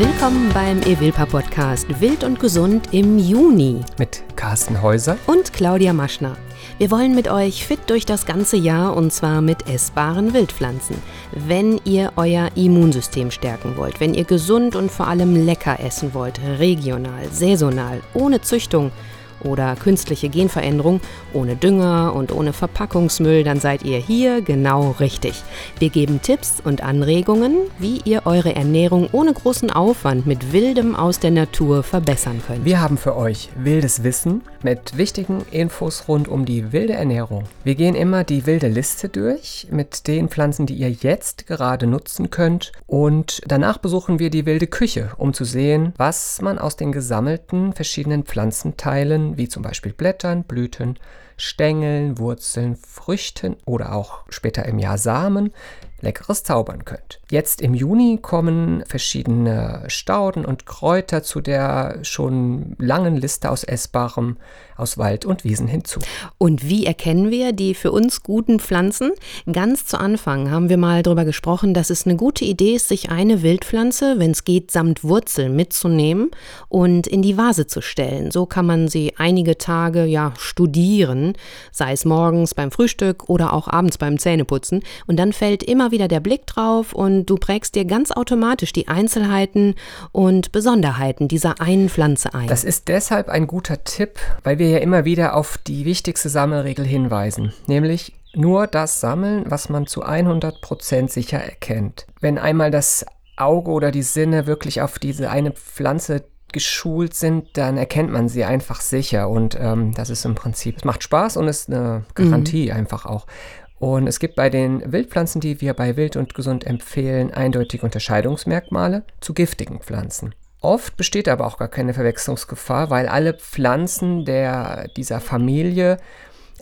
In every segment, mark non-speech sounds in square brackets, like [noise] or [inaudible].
Willkommen beim Evilpa Podcast Wild und Gesund im Juni mit Carsten Häuser und Claudia Maschner. Wir wollen mit euch fit durch das ganze Jahr und zwar mit essbaren Wildpflanzen. Wenn ihr euer Immunsystem stärken wollt, wenn ihr gesund und vor allem lecker essen wollt, regional, saisonal, ohne Züchtung, oder künstliche Genveränderung, ohne Dünger und ohne Verpackungsmüll, dann seid ihr hier genau richtig. Wir geben Tipps und Anregungen, wie ihr eure Ernährung ohne großen Aufwand mit Wildem aus der Natur verbessern könnt. Wir haben für euch wildes Wissen mit wichtigen Infos rund um die wilde Ernährung. Wir gehen immer die wilde Liste durch mit den Pflanzen, die ihr jetzt gerade nutzen könnt und danach besuchen wir die wilde Küche, um zu sehen, was man aus den gesammelten verschiedenen Pflanzenteilen wie zum Beispiel Blättern, Blüten, Stängeln, Wurzeln, Früchten oder auch später im Jahr Samen Leckeres zaubern könnt. Jetzt im Juni kommen verschiedene Stauden und Kräuter zu der schon langen Liste aus Essbarem aus Wald und Wiesen hinzu. Und wie erkennen wir die für uns guten Pflanzen? Ganz zu Anfang haben wir mal darüber gesprochen, dass es eine gute Idee ist, sich eine Wildpflanze, wenn es geht, samt Wurzel mitzunehmen und in die Vase zu stellen. So kann man sie einige Tage ja studieren, sei es morgens beim Frühstück oder auch abends beim Zähneputzen. Und dann fällt immer wieder der Blick drauf und du prägst dir ganz automatisch die Einzelheiten und Besonderheiten dieser einen Pflanze ein. Das ist deshalb ein guter Tipp, weil wir ja immer wieder auf die wichtigste Sammelregel hinweisen, nämlich nur das sammeln, was man zu 100% sicher erkennt. Wenn einmal das Auge oder die Sinne wirklich auf diese eine Pflanze geschult sind, dann erkennt man sie einfach sicher. Und ähm, das ist im Prinzip, es macht Spaß und ist eine Garantie mhm. einfach auch. Und es gibt bei den Wildpflanzen, die wir bei Wild und Gesund empfehlen, eindeutige Unterscheidungsmerkmale zu giftigen Pflanzen. Oft besteht aber auch gar keine Verwechslungsgefahr, weil alle Pflanzen der, dieser Familie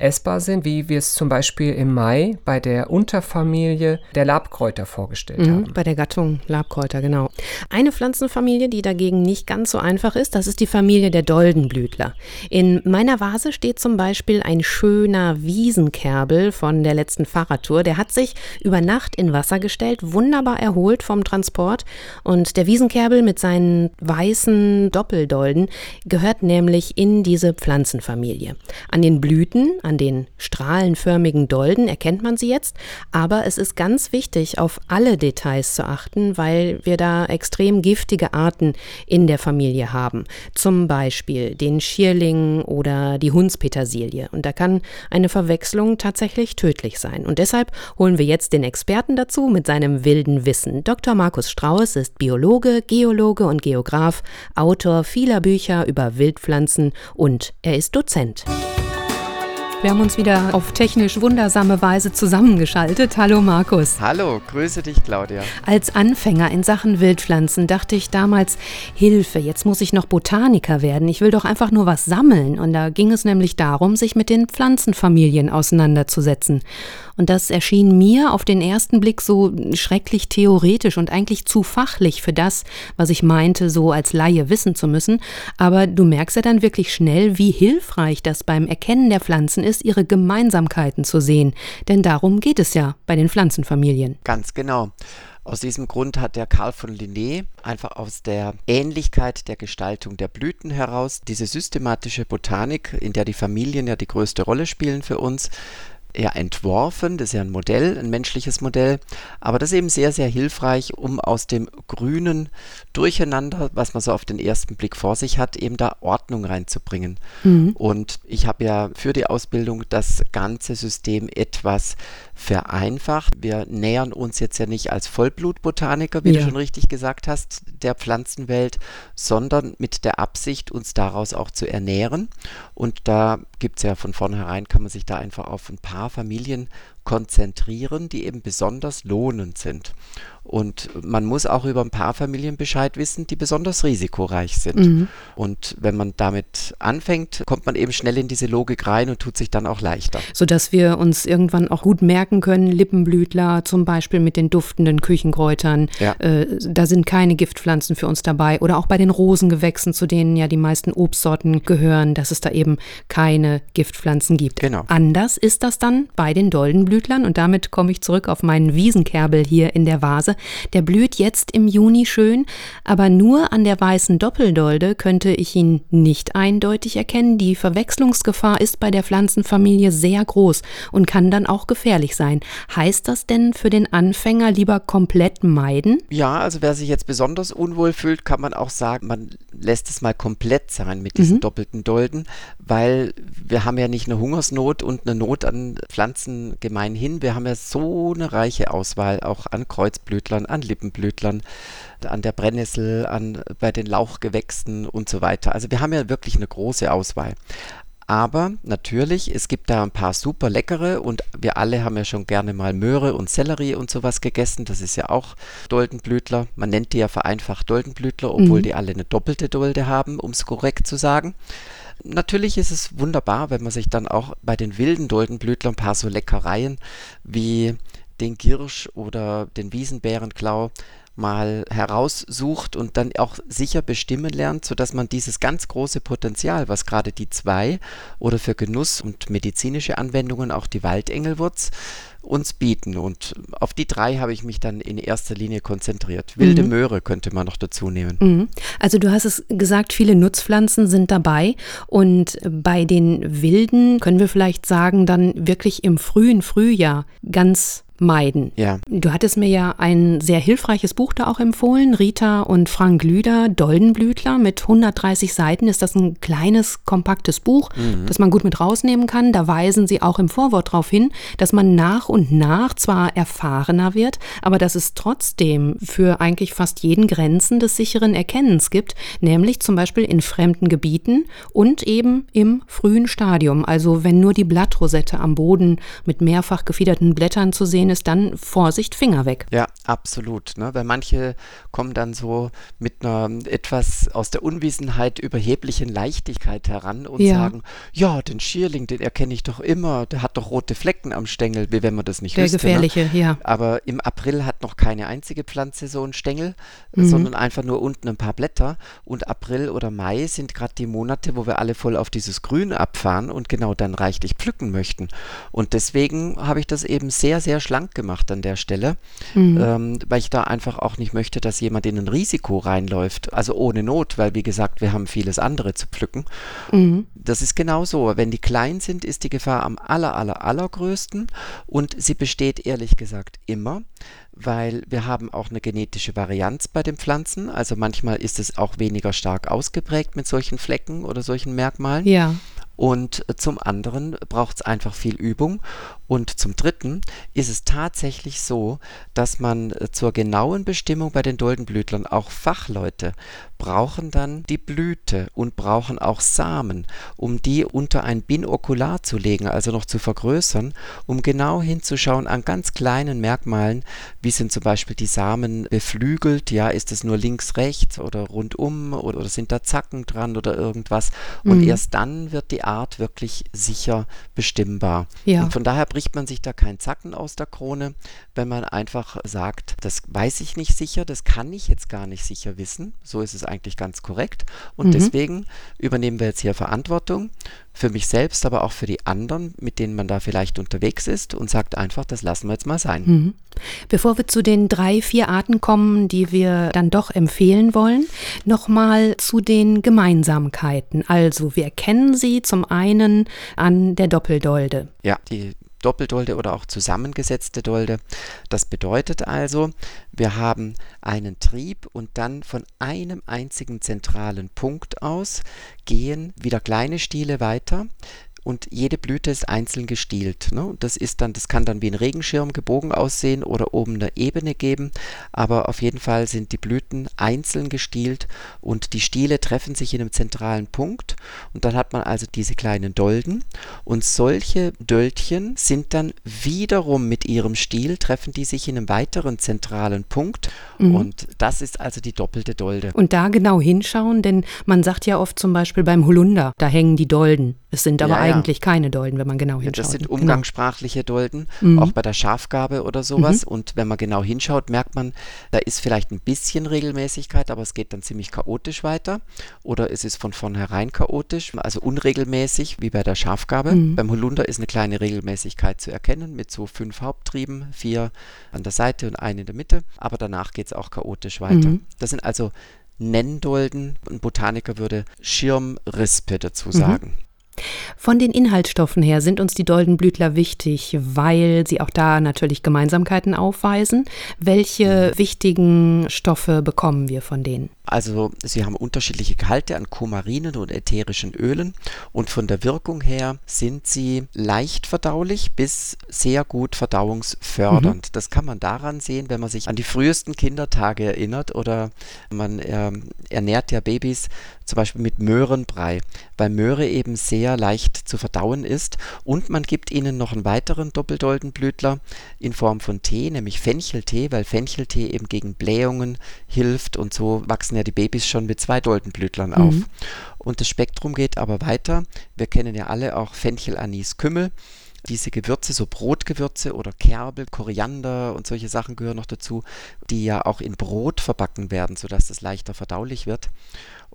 essbar sind, wie wir es zum Beispiel im Mai bei der Unterfamilie der Labkräuter vorgestellt mhm, haben. Bei der Gattung Labkräuter, genau. Eine Pflanzenfamilie, die dagegen nicht ganz so einfach ist, das ist die Familie der Doldenblütler. In meiner Vase steht zum Beispiel ein schöner Wiesenkerbel von der letzten Fahrradtour. Der hat sich über Nacht in Wasser gestellt, wunderbar erholt vom Transport. Und der Wiesenkerbel mit seinen weißen Doppeldolden gehört nämlich in diese Pflanzenfamilie. An den Blüten, an den strahlenförmigen Dolden erkennt man sie jetzt, aber es ist ganz wichtig, auf alle Details zu achten, weil wir da extrem giftige Arten in der Familie haben. Zum Beispiel den Schierling oder die Hundspetersilie. Und da kann eine Verwechslung tatsächlich tödlich sein. Und deshalb holen wir jetzt den Experten dazu mit seinem wilden Wissen. Dr. Markus Strauß ist Biologe, Geologe und Geograf, Autor vieler Bücher über Wildpflanzen und er ist Dozent. Wir haben uns wieder auf technisch wundersame Weise zusammengeschaltet. Hallo Markus. Hallo, grüße dich Claudia. Als Anfänger in Sachen Wildpflanzen dachte ich damals, Hilfe, jetzt muss ich noch Botaniker werden. Ich will doch einfach nur was sammeln. Und da ging es nämlich darum, sich mit den Pflanzenfamilien auseinanderzusetzen. Und das erschien mir auf den ersten Blick so schrecklich theoretisch und eigentlich zu fachlich für das, was ich meinte, so als Laie wissen zu müssen. Aber du merkst ja dann wirklich schnell, wie hilfreich das beim Erkennen der Pflanzen ist, ihre Gemeinsamkeiten zu sehen. Denn darum geht es ja bei den Pflanzenfamilien. Ganz genau. Aus diesem Grund hat der Karl von Linné einfach aus der Ähnlichkeit der Gestaltung der Blüten heraus diese systematische Botanik, in der die Familien ja die größte Rolle spielen für uns, ja entworfen. Das ist ja ein Modell, ein menschliches Modell. Aber das ist eben sehr, sehr hilfreich, um aus dem grünen Durcheinander, was man so auf den ersten Blick vor sich hat, eben da Ordnung reinzubringen. Mhm. Und ich habe ja für die Ausbildung das ganze System etwas vereinfacht. Wir nähern uns jetzt ja nicht als Vollblutbotaniker, wie ja. du schon richtig gesagt hast, der Pflanzenwelt, sondern mit der Absicht, uns daraus auch zu ernähren. Und da gibt es ja von vornherein, kann man sich da einfach auf ein paar Familien konzentrieren, die eben besonders lohnend sind. Und man muss auch über ein paar Familien Bescheid wissen, die besonders risikoreich sind. Mhm. Und wenn man damit anfängt, kommt man eben schnell in diese Logik rein und tut sich dann auch leichter. Sodass wir uns irgendwann auch gut merken können, Lippenblütler zum Beispiel mit den duftenden Küchenkräutern, ja. äh, da sind keine Giftpflanzen für uns dabei. Oder auch bei den Rosengewächsen, zu denen ja die meisten Obstsorten gehören, dass es da eben keine Giftpflanzen gibt. Genau. Anders ist das dann bei den Doldenblütlern und damit komme ich zurück auf meinen Wiesenkerbel hier in der Vase. Der blüht jetzt im Juni schön, aber nur an der weißen Doppeldolde könnte ich ihn nicht eindeutig erkennen. Die Verwechslungsgefahr ist bei der Pflanzenfamilie sehr groß und kann dann auch gefährlich sein. Heißt das denn für den Anfänger lieber komplett meiden? Ja, also wer sich jetzt besonders unwohl fühlt, kann man auch sagen, man lässt es mal komplett sein mit diesen mhm. doppelten Dolden, weil wir haben ja nicht eine Hungersnot und eine Not an Pflanzen gemeinhin. Wir haben ja so eine reiche Auswahl auch an Kreuzblütlern, an Lippenblütlern, an der Brennnessel, an bei den Lauchgewächsen und so weiter. Also wir haben ja wirklich eine große Auswahl. Aber natürlich, es gibt da ein paar super leckere und wir alle haben ja schon gerne mal Möhre und Sellerie und sowas gegessen. Das ist ja auch Doldenblütler. Man nennt die ja vereinfacht Doldenblütler, obwohl mhm. die alle eine doppelte Dolde haben, um es korrekt zu sagen. Natürlich ist es wunderbar, wenn man sich dann auch bei den wilden Doldenblütlern ein paar so Leckereien wie den Girsch oder den Wiesenbärenklau mal heraussucht und dann auch sicher bestimmen lernt, sodass man dieses ganz große Potenzial, was gerade die zwei oder für Genuss und medizinische Anwendungen auch die Waldengelwurz uns bieten. Und auf die drei habe ich mich dann in erster Linie konzentriert. Wilde mhm. Möhre könnte man noch dazu nehmen. Mhm. Also du hast es gesagt, viele Nutzpflanzen sind dabei. Und bei den wilden können wir vielleicht sagen, dann wirklich im frühen Frühjahr ganz meiden. Ja. Du hattest mir ja ein sehr hilfreiches Buch da auch empfohlen, Rita und Frank Lüder, Doldenblütler mit 130 Seiten. Ist das ein kleines, kompaktes Buch, mhm. das man gut mit rausnehmen kann. Da weisen sie auch im Vorwort darauf hin, dass man nach und nach zwar erfahrener wird, aber dass es trotzdem für eigentlich fast jeden Grenzen des sicheren Erkennens gibt, nämlich zum Beispiel in fremden Gebieten und eben im frühen Stadium. Also wenn nur die Blattrosette am Boden mit mehrfach gefiederten Blättern zu sehen sehen ist, dann Vorsicht, Finger weg. Ja, absolut. Ne? Weil manche kommen dann so mit einer etwas aus der Unwissenheit überheblichen Leichtigkeit heran und ja. sagen, ja, den Schierling, den erkenne ich doch immer, der hat doch rote Flecken am Stängel, wie wenn man das nicht der wüsste. Der gefährliche, ne? ja. Aber im April hat noch keine einzige Pflanze so einen Stängel, mhm. sondern einfach nur unten ein paar Blätter. Und April oder Mai sind gerade die Monate, wo wir alle voll auf dieses Grün abfahren und genau dann reichlich pflücken möchten. Und deswegen habe ich das eben sehr, sehr schlank schlank gemacht an der Stelle, mhm. ähm, weil ich da einfach auch nicht möchte, dass jemand in ein Risiko reinläuft. Also ohne Not, weil wie gesagt, wir haben vieles andere zu pflücken. Mhm. Das ist genau so. Wenn die klein sind, ist die Gefahr am aller, aller, allergrößten und sie besteht ehrlich gesagt immer weil wir haben auch eine genetische Varianz bei den Pflanzen. Also manchmal ist es auch weniger stark ausgeprägt mit solchen Flecken oder solchen Merkmalen. Ja. Und zum anderen braucht es einfach viel Übung. Und zum Dritten ist es tatsächlich so, dass man äh, zur genauen Bestimmung bei den Doldenblütlern auch Fachleute brauchen dann die Blüte und brauchen auch Samen, um die unter ein Binokular zu legen, also noch zu vergrößern, um genau hinzuschauen an ganz kleinen Merkmalen, wie sind zum Beispiel die Samen beflügelt, ja, ist es nur links, rechts oder rundum oder, oder sind da Zacken dran oder irgendwas. Und mhm. erst dann wird die Art wirklich sicher bestimmbar. Ja. Und von daher bricht man sich da keinen Zacken aus der Krone, wenn man einfach sagt, das weiß ich nicht sicher, das kann ich jetzt gar nicht sicher wissen. So ist es eigentlich ganz korrekt. Und mhm. deswegen übernehmen wir jetzt hier Verantwortung für mich selbst, aber auch für die anderen, mit denen man da vielleicht unterwegs ist und sagt einfach, das lassen wir jetzt mal sein. Mhm. Bevor wir zu den drei, vier Arten kommen, die wir dann doch empfehlen wollen, nochmal zu den Gemeinsamkeiten. Also wir kennen sie zum einen an der Doppeldolde. Ja, die Doppeldolde oder auch zusammengesetzte Dolde. Das bedeutet also, wir haben einen Trieb und dann von einem einzigen zentralen Punkt aus gehen wieder kleine Stiele weiter und jede Blüte ist einzeln gestielt. Ne? Das ist dann, das kann dann wie ein Regenschirm gebogen aussehen oder oben eine Ebene geben, aber auf jeden Fall sind die Blüten einzeln gestielt und die Stiele treffen sich in einem zentralen Punkt und dann hat man also diese kleinen Dolden und solche Döldchen sind dann wiederum mit ihrem Stiel treffen die sich in einem weiteren zentralen Punkt mhm. und das ist also die doppelte Dolde. Und da genau hinschauen, denn man sagt ja oft zum Beispiel beim Holunder, da hängen die Dolden. Es sind aber ja, eigentlich eigentlich keine Dolden, wenn man genau hinschaut. Ja, das sind Genau. umgangssprachliche Dolden, Mhm. auch bei der Schafgabe oder sowas. Und wenn man genau hinschaut, merkt man, da ist vielleicht ein bisschen Regelmäßigkeit, aber es geht dann ziemlich chaotisch weiter. Oder es ist von vornherein chaotisch, also unregelmäßig, wie bei der Schafgabe. Mhm. Beim Holunder ist eine kleine Regelmäßigkeit zu erkennen, mit so fünf Haupttrieben, vier an der Seite und einen in der Mitte. Aber danach geht es auch chaotisch weiter. Mhm. Das sind also Nenndolden. Ein Botaniker würde Schirmrispe dazu Mhm. Von den Inhaltsstoffen her sind uns die Doldenblütler wichtig, weil sie auch da natürlich Gemeinsamkeiten aufweisen. Welche wichtigen Stoffe bekommen wir von denen? Also sie haben unterschiedliche Gehalte an Kumarinen und ätherischen Ölen und von der Wirkung her sind sie leicht verdaulich bis sehr gut verdauungsfördernd. Das kann man daran sehen, wenn man sich an die frühesten Kindertage erinnert oder man ähm, ernährt ja Babys zum Beispiel mit Möhrenbrei, weil Möhre eben sehr leicht zu verdauen ist und man gibt ihnen noch einen weiteren Doppeldoldenblütler in Form von Tee, nämlich Fencheltee, weil Fencheltee eben gegen Blähungen hilft und so wachsen ja die Babys schon mit zwei Doldenblütlern auf. Und das Spektrum geht aber weiter. Wir kennen ja alle auch Fenchel, Anis, Kümmel. Diese Gewürze, so Brotgewürze oder Kerbel, Koriander und solche Sachen gehören noch dazu, die ja auch in Brot verbacken werden, sodass das leichter verdaulich wird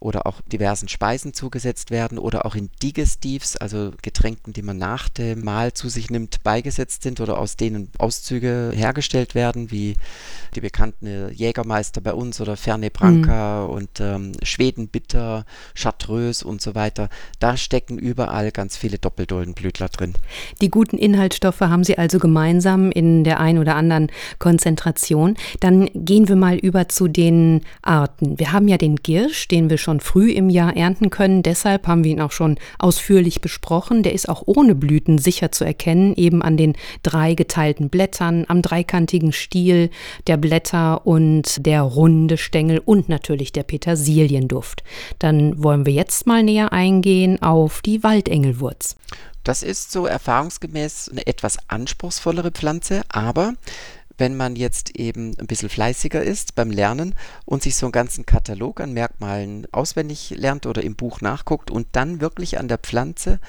oder auch diversen Speisen zugesetzt werden oder auch in Digestivs, also Getränken, die man nach dem Mahl zu sich nimmt, beigesetzt sind oder aus denen Auszüge hergestellt werden, wie die bekannten Jägermeister bei uns oder Fernet Branca und ähm, Schwedenbitter, Chartreuse und so weiter. Da stecken überall ganz viele Doppeldoldenblütler drin. Die guten Inhaltsstoffe haben sie also gemeinsam in der ein oder anderen Konzentration. Dann gehen wir mal über zu den Arten. Wir haben ja den Girsch, den wir schon früh im Jahr ernten können. Deshalb haben wir ihn auch schon ausführlich besprochen. Der ist auch ohne Blüten sicher zu erkennen, eben an den drei geteilten Blättern, am dreikantigen Stiel der Blätter und der runde Stängel und natürlich der Petersilienduft. Dann wollen wir jetzt mal näher eingehen auf die Waldengelwurz. Das ist so erfahrungsgemäß eine etwas anspruchsvollere Pflanze, aber wenn man jetzt eben ein bisschen fleißiger ist beim Lernen und sich so einen ganzen Katalog an Merkmalen auswendig lernt oder im Buch nachguckt und dann wirklich an der Pflanze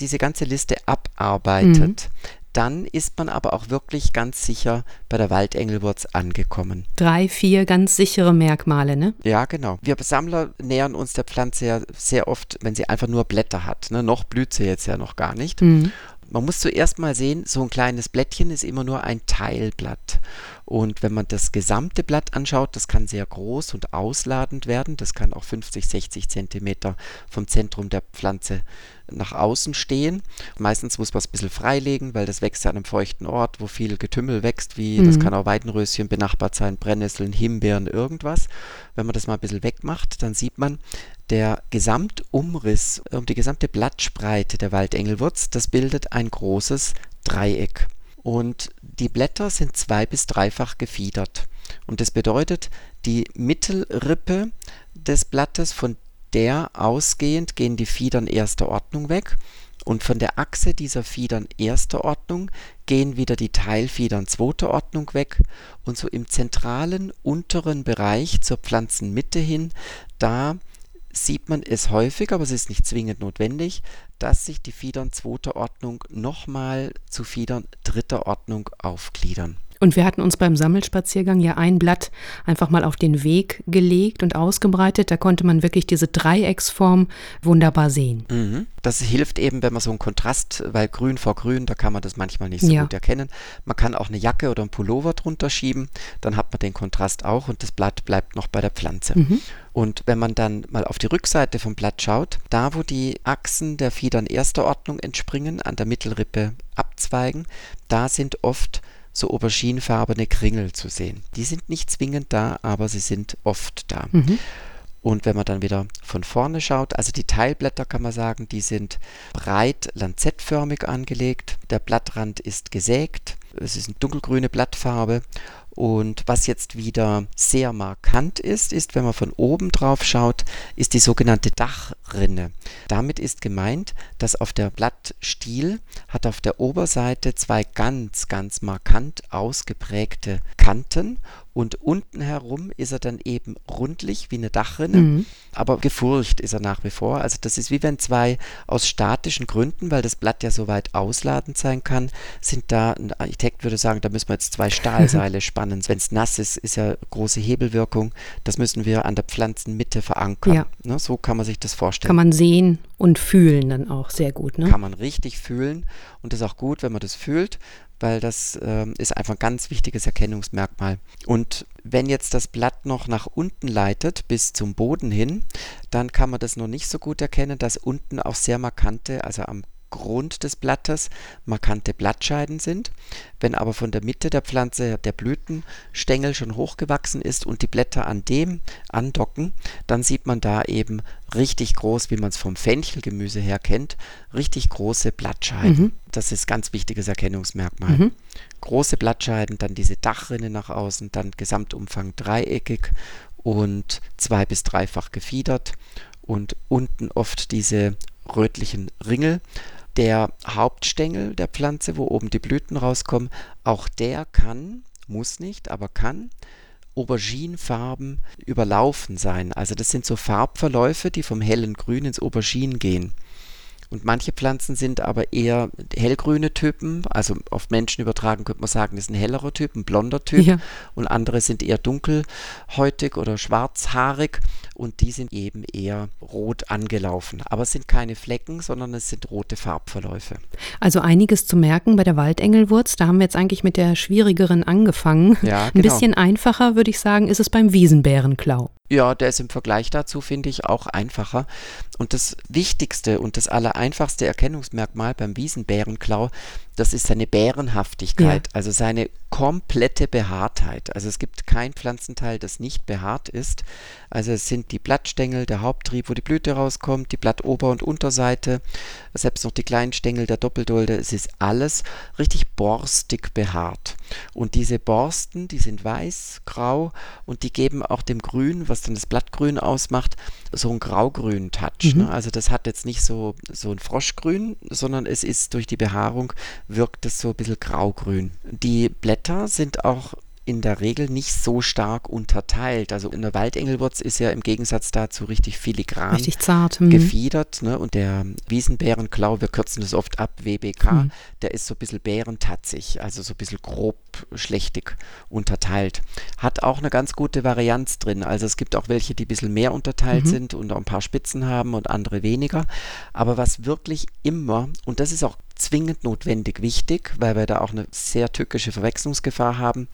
diese ganze Liste abarbeitet, dann ist man aber auch wirklich ganz sicher bei der Waldengelwurz angekommen. Drei, vier ganz sichere Merkmale, ne? Ja, genau. Wir Sammler nähern uns der Pflanze ja sehr oft, wenn sie einfach nur Blätter hat. Ne? Noch blüht sie jetzt ja noch gar nicht. Mhm. Man muss zuerst mal sehen, so ein kleines Blättchen ist immer nur ein Teilblatt. Und wenn man das gesamte Blatt anschaut, das kann sehr groß und ausladend werden. Das kann auch 50, 60 Zentimeter vom Zentrum der Pflanze nach außen stehen. Meistens muss man es ein bisschen freilegen, weil das wächst an einem feuchten Ort, wo viel Getümmel wächst, wie das Mhm. kann auch Weidenröschen benachbart sein, Brennnesseln, Himbeeren, irgendwas. Wenn man das mal ein bisschen wegmacht, dann sieht man, der Gesamtumriss um die gesamte Blattspreite der Waldengelwurz, das bildet ein großes Dreieck. Und die Blätter sind zwei- bis dreifach gefiedert. Und das bedeutet, die Mittelrippe des Blattes, von der ausgehend gehen die Fiedern erster Ordnung weg. Und von der Achse dieser Fiedern erster Ordnung gehen wieder die Teilfiedern zweiter Ordnung weg. Und so im zentralen unteren Bereich zur Pflanzenmitte hin, da sieht man es häufig, aber es ist nicht zwingend notwendig, dass sich die Fiedern zweiter Ordnung nochmal zu Fiedern dritter Ordnung aufgliedern. Und wir hatten uns beim Sammelspaziergang ja ein Blatt einfach mal auf den Weg gelegt und ausgebreitet. Da konnte man wirklich diese Dreiecksform wunderbar sehen. Mhm. Das hilft eben, wenn man so einen Kontrast, weil grün vor grün, da kann man das manchmal nicht so Ja. gut erkennen. Man kann auch eine Jacke oder einen Pullover drunter schieben, dann hat man den Kontrast auch und das Blatt bleibt noch bei der Pflanze. Und wenn man dann mal auf die Rückseite vom Blatt schaut, da wo die Achsen der Fiedern erster Ordnung entspringen, an der Mittelrippe abzweigen, da sind oft so auberginefarbene Kringel zu sehen. Die sind nicht zwingend da, aber sie sind oft da. Und wenn man dann wieder von vorne schaut, also die Teilblätter kann man sagen, die sind breit lanzettförmig angelegt. Der Blattrand ist gesägt. Es ist eine dunkelgrüne Blattfarbe Und was jetzt wieder sehr markant ist, ist, wenn man von oben drauf schaut, ist die sogenannte Dachrinne. Damit ist gemeint, dass auf der Blattstiel hat auf der Oberseite zwei ganz, ganz markant ausgeprägte Kanten und unten herum ist er dann eben rundlich wie eine Dachrinne, mhm. aber gefurcht ist er nach wie vor. Also das ist wie wenn zwei aus statischen Gründen, weil das Blatt ja so weit ausladend sein kann, sind da, ein Architekt würde sagen, da müssen wir jetzt zwei [laughs] Stahlseile spannen. Wenn es nass ist, ist ja große Hebelwirkung. Das müssen wir an der Pflanzenmitte verankern. Ja. Ne, so kann man sich das vorstellen. Kann man sehen und fühlen dann auch sehr gut. Ne? Kann man richtig fühlen und das ist auch gut, wenn man das fühlt, weil das ähm, ist einfach ein ganz wichtiges Erkennungsmerkmal. Und wenn jetzt das Blatt noch nach unten leitet bis zum Boden hin, dann kann man das noch nicht so gut erkennen, dass unten auch sehr markante, also am Grund des Blattes markante Blattscheiden sind. Wenn aber von der Mitte der Pflanze der Blütenstängel schon hochgewachsen ist und die Blätter an dem andocken, dann sieht man da eben richtig groß, wie man es vom Fenchelgemüse her kennt, richtig große Blattscheiden. Mhm. Das ist ganz wichtiges Erkennungsmerkmal. Mhm. Große Blattscheiden, dann diese Dachrinne nach außen, dann Gesamtumfang dreieckig und zwei- bis dreifach gefiedert und unten oft diese rötlichen Ringel der Hauptstängel der Pflanze, wo oben die Blüten rauskommen, auch der kann, muss nicht, aber kann Auberginefarben überlaufen sein. Also das sind so Farbverläufe, die vom hellen Grün ins Aubergine gehen. Und manche Pflanzen sind aber eher hellgrüne Typen, also auf Menschen übertragen könnte man sagen, das ist ein hellerer Typ, ein blonder Typ. Ja. Und andere sind eher dunkelhäutig oder schwarzhaarig und die sind eben eher rot angelaufen. Aber es sind keine Flecken, sondern es sind rote Farbverläufe. Also einiges zu merken bei der Waldengelwurz. Da haben wir jetzt eigentlich mit der schwierigeren angefangen. Ja, Ein genau. bisschen einfacher, würde ich sagen, ist es beim Wiesenbärenklau. Ja, der ist im Vergleich dazu, finde ich, auch einfacher. Und das wichtigste und das allereinfachste Erkennungsmerkmal beim Wiesenbärenklau, das ist seine Bärenhaftigkeit, ja. also seine komplette Behaartheit. Also es gibt kein Pflanzenteil, das nicht behaart ist. Also es sind die Blattstängel, der Haupttrieb, wo die Blüte rauskommt, die Blattober- und Unterseite, selbst noch die kleinen Stängel der Doppeldolde. Es ist alles richtig borstig behaart. Und diese Borsten, die sind weiß, grau und die geben auch dem Grün, was dann das Blattgrün ausmacht, so einen graugrünen Touch. Mhm. Ne? Also das hat jetzt nicht so, so ein Froschgrün, sondern es ist durch die Behaarung wirkt es so ein bisschen graugrün. Die Blätter sind auch in der Regel nicht so stark unterteilt. Also in der Waldengelwurz ist ja im Gegensatz dazu richtig filigran richtig zart, hm. gefiedert. Ne? Und der Wiesenbärenklau, wir kürzen das oft ab, WBK, hm. der ist so ein bisschen bärentatzig, also so ein bisschen grob schlechtig unterteilt. Hat auch eine ganz gute Varianz drin. Also es gibt auch welche, die ein bisschen mehr unterteilt mhm. sind und auch ein paar Spitzen haben und andere weniger. Aber was wirklich immer, und das ist auch zwingend notwendig wichtig, weil wir da auch eine sehr tückische Verwechslungsgefahr haben.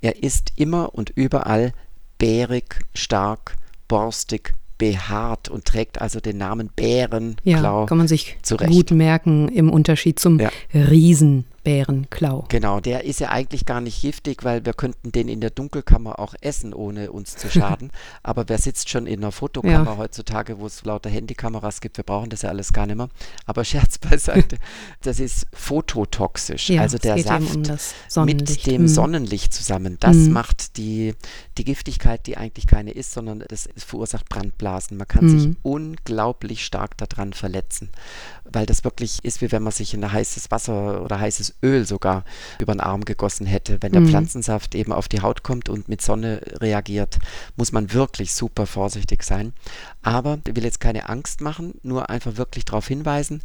Er ist immer und überall bärig, stark, borstig, behaart und trägt also den Namen Bärenklau. Ja, kann man sich zurecht. gut merken im Unterschied zum ja. Riesen. Bärenklau. Genau, der ist ja eigentlich gar nicht giftig, weil wir könnten den in der Dunkelkammer auch essen, ohne uns zu schaden. [laughs] Aber wer sitzt schon in einer Fotokammer ja. heutzutage, wo es lauter Handykameras gibt? Wir brauchen das ja alles gar nicht mehr. Aber [laughs] Scherz beiseite, [laughs] das ist phototoxisch. Ja, also der Saft um mit dem hm. Sonnenlicht zusammen, das hm. macht die, die Giftigkeit, die eigentlich keine ist, sondern das verursacht Brandblasen. Man kann hm. sich unglaublich stark daran verletzen weil das wirklich ist, wie wenn man sich in heißes Wasser oder heißes Öl sogar über den Arm gegossen hätte. Wenn der mhm. Pflanzensaft eben auf die Haut kommt und mit Sonne reagiert, muss man wirklich super vorsichtig sein. Aber ich will jetzt keine Angst machen, nur einfach wirklich darauf hinweisen.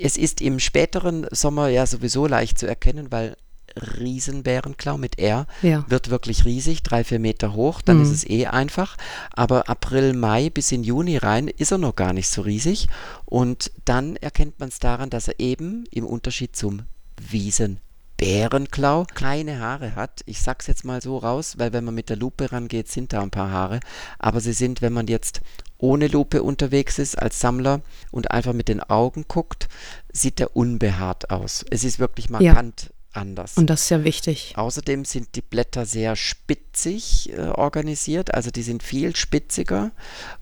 Es ist im späteren Sommer ja sowieso leicht zu erkennen, weil Riesenbärenklau mit R ja. wird wirklich riesig, drei, vier Meter hoch, dann mhm. ist es eh einfach. Aber April, Mai bis in Juni rein ist er noch gar nicht so riesig. Und dann erkennt man es daran, dass er eben im Unterschied zum Wiesenbärenklau keine Haare hat. Ich sag's jetzt mal so raus, weil wenn man mit der Lupe rangeht, sind da ein paar Haare. Aber sie sind, wenn man jetzt ohne Lupe unterwegs ist als Sammler und einfach mit den Augen guckt, sieht er unbehaart aus. Es ist wirklich markant anders. Und das ist ja wichtig. Außerdem sind die Blätter sehr spitzig äh, organisiert, also die sind viel spitziger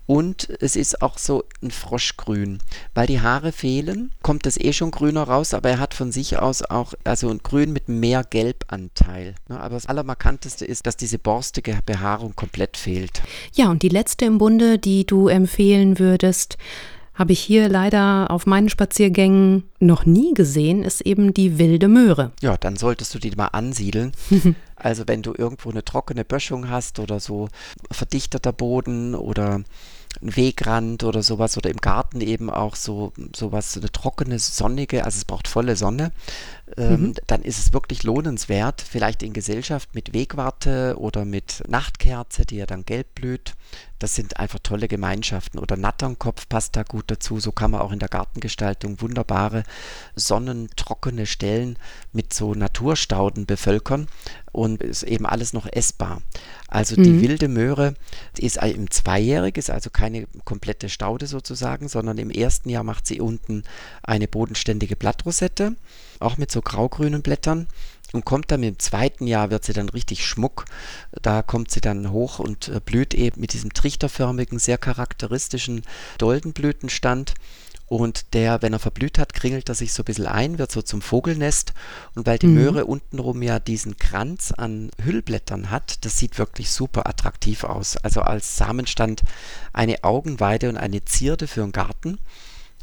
und es ist auch so ein Froschgrün. Weil die Haare fehlen, kommt das eh schon grüner raus, aber er hat von sich aus auch also ein Grün mit mehr Gelbanteil. Ne? Aber das Allermarkanteste ist, dass diese borstige Behaarung komplett fehlt. Ja, und die letzte im Bunde, die du empfehlen würdest, habe ich hier leider auf meinen Spaziergängen noch nie gesehen, ist eben die wilde Möhre. Ja, dann solltest du die mal ansiedeln. [laughs] also wenn du irgendwo eine trockene Böschung hast oder so verdichteter Boden oder ein Wegrand oder sowas oder im Garten eben auch so sowas, eine trockene, sonnige, also es braucht volle Sonne, ähm, mhm. dann ist es wirklich lohnenswert, vielleicht in Gesellschaft mit Wegwarte oder mit Nachtkerze, die ja dann gelb blüht. Das sind einfach tolle Gemeinschaften. Oder Natternkopf passt da gut dazu. So kann man auch in der Gartengestaltung wunderbare sonnentrockene Stellen mit so Naturstauden bevölkern und ist eben alles noch essbar. Also die mhm. wilde Möhre ist im Zweijährig, ist also keine komplette Staude sozusagen, sondern im ersten Jahr macht sie unten eine bodenständige Blattrosette auch mit so graugrünen Blättern und kommt dann im zweiten Jahr, wird sie dann richtig schmuck. Da kommt sie dann hoch und äh, blüht eben mit diesem trichterförmigen, sehr charakteristischen Doldenblütenstand. Und der, wenn er verblüht hat, kringelt er sich so ein bisschen ein, wird so zum Vogelnest. Und weil die mhm. Möhre untenrum ja diesen Kranz an Hüllblättern hat, das sieht wirklich super attraktiv aus. Also als Samenstand eine Augenweide und eine Zierde für einen Garten.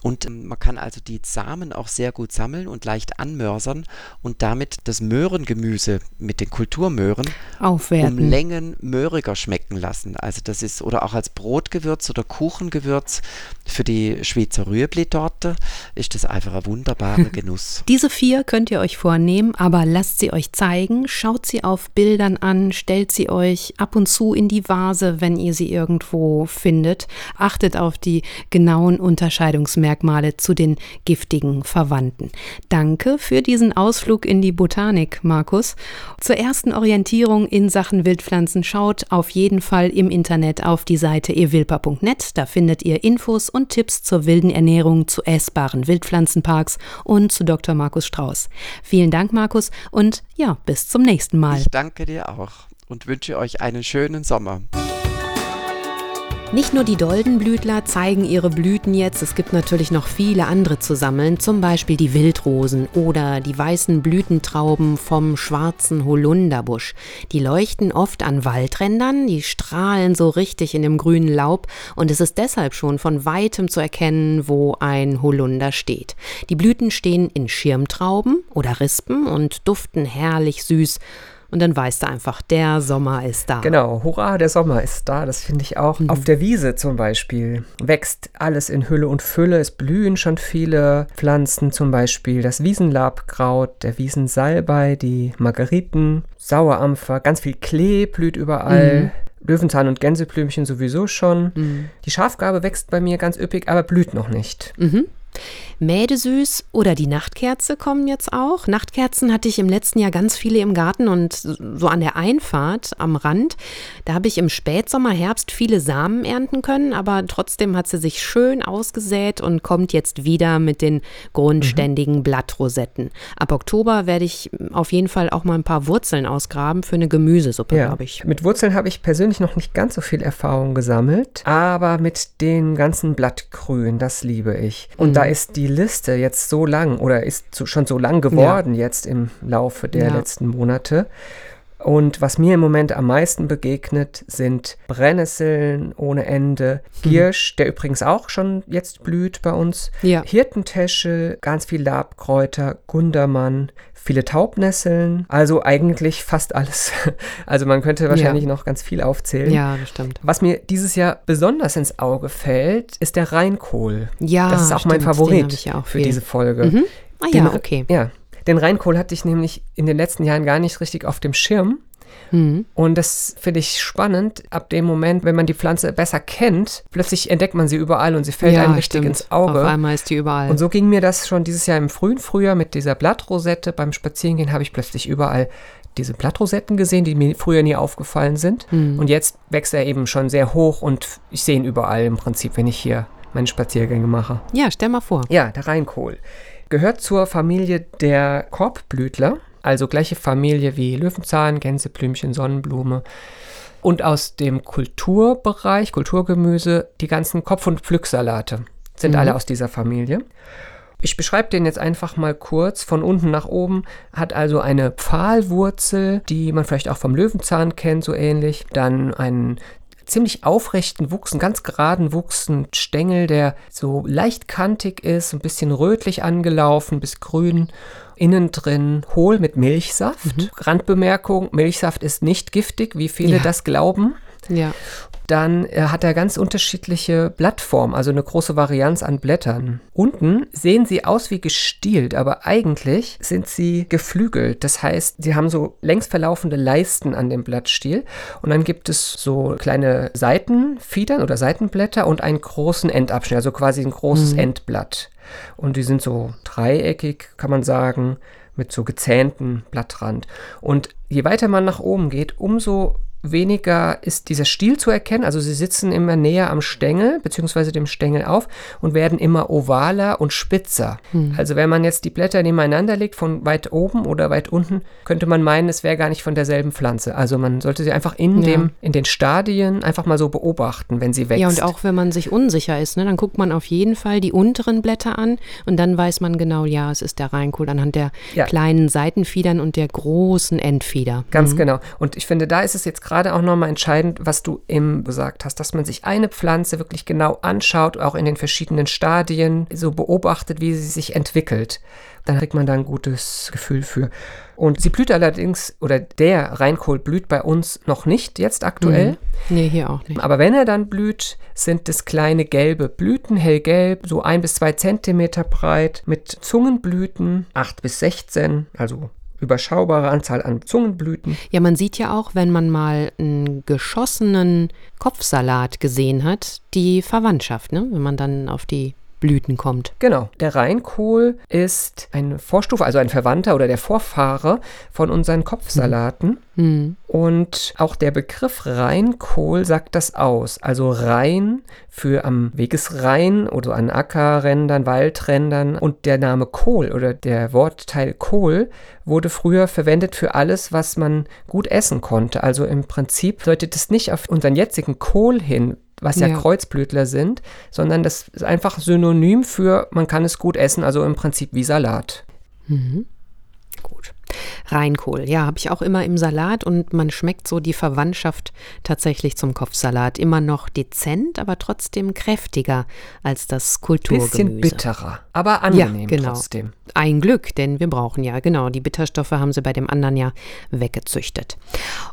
Und ähm, man kann also die Samen auch sehr gut sammeln und leicht anmörsern und damit das Möhrengemüse mit den Kulturmöhren Aufwerten. um Längen möhriger schmecken lassen. Also das ist, oder auch als Brotgewürz oder Kuchengewürz für die Schweizer Rüebli-Torte ist das einfach ein wunderbarer [laughs] Genuss. Diese vier könnt ihr euch vornehmen, aber lasst sie euch zeigen, schaut sie auf Bildern an, stellt sie euch ab und zu in die Vase, wenn ihr sie irgendwo findet. Achtet auf die genauen Unterscheidungsmerkmale Merkmale zu den giftigen Verwandten. Danke für diesen Ausflug in die Botanik, Markus. Zur ersten Orientierung in Sachen Wildpflanzen schaut auf jeden Fall im Internet auf die Seite ewilpa.net. Da findet ihr Infos und Tipps zur wilden Ernährung, zu essbaren Wildpflanzenparks und zu Dr. Markus Strauß. Vielen Dank, Markus, und ja, bis zum nächsten Mal. Ich danke dir auch und wünsche euch einen schönen Sommer. Nicht nur die Doldenblütler zeigen ihre Blüten jetzt, es gibt natürlich noch viele andere zu sammeln, zum Beispiel die Wildrosen oder die weißen Blütentrauben vom schwarzen Holunderbusch. Die leuchten oft an Waldrändern, die strahlen so richtig in dem grünen Laub und es ist deshalb schon von weitem zu erkennen, wo ein Holunder steht. Die Blüten stehen in Schirmtrauben oder Rispen und duften herrlich süß und dann weißt du einfach, der Sommer ist da. Genau, hurra, der Sommer ist da. Das finde ich auch. Mhm. Auf der Wiese zum Beispiel wächst alles in Hülle und Fülle. Es blühen schon viele Pflanzen, zum Beispiel das Wiesenlabkraut, der Wiesensalbei, die Margeriten, Sauerampfer, ganz viel Klee blüht überall. Mhm. Löwenzahn und Gänseblümchen sowieso schon. Mhm. Die Schafgarbe wächst bei mir ganz üppig, aber blüht noch nicht. Mhm. Mädesüß oder die Nachtkerze kommen jetzt auch. Nachtkerzen hatte ich im letzten Jahr ganz viele im Garten und so an der Einfahrt am Rand. Da habe ich im Spätsommer, Herbst viele Samen ernten können, aber trotzdem hat sie sich schön ausgesät und kommt jetzt wieder mit den grundständigen mhm. Blattrosetten. Ab Oktober werde ich auf jeden Fall auch mal ein paar Wurzeln ausgraben für eine Gemüsesuppe, ja. glaube ich. Mit Wurzeln habe ich persönlich noch nicht ganz so viel Erfahrung gesammelt, aber mit den ganzen Blattgrün, das liebe ich. Und mhm. da ist die Liste jetzt so lang oder ist so, schon so lang geworden ja. jetzt im Laufe der ja. letzten Monate. Und was mir im Moment am meisten begegnet, sind Brennnesseln ohne Ende, hm. Giersch, der übrigens auch schon jetzt blüht bei uns, ja. Hirtentäsche, ganz viel Labkräuter, Gundermann, viele Taubnesseln, also eigentlich fast alles. [laughs] Also man könnte wahrscheinlich ja. noch ganz viel aufzählen. Ja, das stimmt. Was mir dieses Jahr besonders ins Auge fällt, ist der Rheinkohl. Ja, das ist auch stimmt, mein Favorit auch für diese Folge. Mhm. Ah ja, okay. Ja, den Rheinkohl hatte ich nämlich in den letzten Jahren gar nicht richtig auf dem Schirm. Mhm. Und das finde ich spannend. Ab dem Moment, wenn man die Pflanze besser kennt, plötzlich entdeckt man sie überall und sie fällt ja, einem richtig stimmt. ins Auge. Auf einmal ist die überall. Und so ging mir das schon dieses Jahr im frühen Frühjahr mit dieser Blattrosette. Beim Spazierengehen habe ich plötzlich überall diese Blattrosetten gesehen, die mir früher nie aufgefallen sind. Mhm. Und jetzt wächst er eben schon sehr hoch und ich sehe ihn überall im Prinzip, wenn ich hier meine Spaziergänge mache. Ja, stell mal vor. Ja, der Rheinkohl gehört zur Familie der Korbblütler. also gleiche Familie wie Löwenzahn, Gänseblümchen, Sonnenblume. Und aus dem Kulturbereich, Kulturgemüse, die ganzen Kopf- und Pflücksalate sind mhm. alle aus dieser Familie. Ich beschreibe den jetzt einfach mal kurz. Von unten nach oben hat also eine Pfahlwurzel, die man vielleicht auch vom Löwenzahn kennt, so ähnlich. Dann einen ziemlich aufrechten Wuchs, einen ganz geraden Wuchs, ein Stängel, der so leicht kantig ist, ein bisschen rötlich angelaufen bis grün. Innen drin hohl mit Milchsaft. Mhm. Randbemerkung: Milchsaft ist nicht giftig, wie viele ja. das glauben. Ja dann äh, hat er ganz unterschiedliche Blattformen, also eine große Varianz an Blättern. Unten sehen sie aus wie gestielt, aber eigentlich sind sie geflügelt. Das heißt, sie haben so längs verlaufende Leisten an dem Blattstiel und dann gibt es so kleine Seitenfiedern oder Seitenblätter und einen großen Endabschnitt, also quasi ein großes mhm. Endblatt. Und die sind so dreieckig, kann man sagen, mit so gezähnten Blattrand. Und je weiter man nach oben geht, umso weniger ist dieser Stiel zu erkennen. Also sie sitzen immer näher am Stängel bzw. dem Stängel auf und werden immer ovaler und spitzer. Hm. Also wenn man jetzt die Blätter nebeneinander legt, von weit oben oder weit unten, könnte man meinen, es wäre gar nicht von derselben Pflanze. Also man sollte sie einfach in, ja. dem, in den Stadien einfach mal so beobachten, wenn sie wächst. Ja, und auch wenn man sich unsicher ist, ne, dann guckt man auf jeden Fall die unteren Blätter an und dann weiß man genau, ja, es ist der Reinkohl anhand der ja. kleinen Seitenfiedern und der großen Endfieder. Ganz mhm. genau. Und ich finde, da ist es jetzt gerade auch nochmal entscheidend, was du eben gesagt hast, dass man sich eine Pflanze wirklich genau anschaut, auch in den verschiedenen Stadien, so beobachtet, wie sie sich entwickelt. Dann kriegt man da ein gutes Gefühl für. Und sie blüht allerdings, oder der Reinkohl blüht bei uns noch nicht jetzt aktuell. Mhm. Nee, hier auch nicht. Aber wenn er dann blüht, sind es kleine gelbe Blüten, hellgelb, so ein bis zwei Zentimeter breit, mit Zungenblüten, acht bis sechzehn, also überschaubare Anzahl an Zungenblüten. Ja, man sieht ja auch, wenn man mal einen geschossenen Kopfsalat gesehen hat, die Verwandtschaft, ne? wenn man dann auf die Blüten kommt. Genau. Der Reinkohl ist eine Vorstufe, also ein Verwandter oder der Vorfahre von unseren Kopfsalaten. Mhm. Und auch der Begriff Reinkohl sagt das aus. Also Rhein für am Wegesrhein oder an Ackerrändern, Waldrändern. Und der Name Kohl oder der Wortteil Kohl wurde früher verwendet für alles, was man gut essen konnte. Also im Prinzip deutet es nicht auf unseren jetzigen Kohl hin, was ja, ja, Kreuzblütler sind, sondern das ist einfach synonym für, man kann es gut essen, also im Prinzip wie Salat. Mhm. Gut. Reinkohl, ja, habe ich auch immer im Salat und man schmeckt so die Verwandtschaft tatsächlich zum Kopfsalat. Immer noch dezent, aber trotzdem kräftiger als das Kulturgemüse. Bisschen bitterer, aber angenehm ja, genau. trotzdem. Ein Glück, denn wir brauchen ja, genau, die Bitterstoffe haben sie bei dem anderen ja weggezüchtet.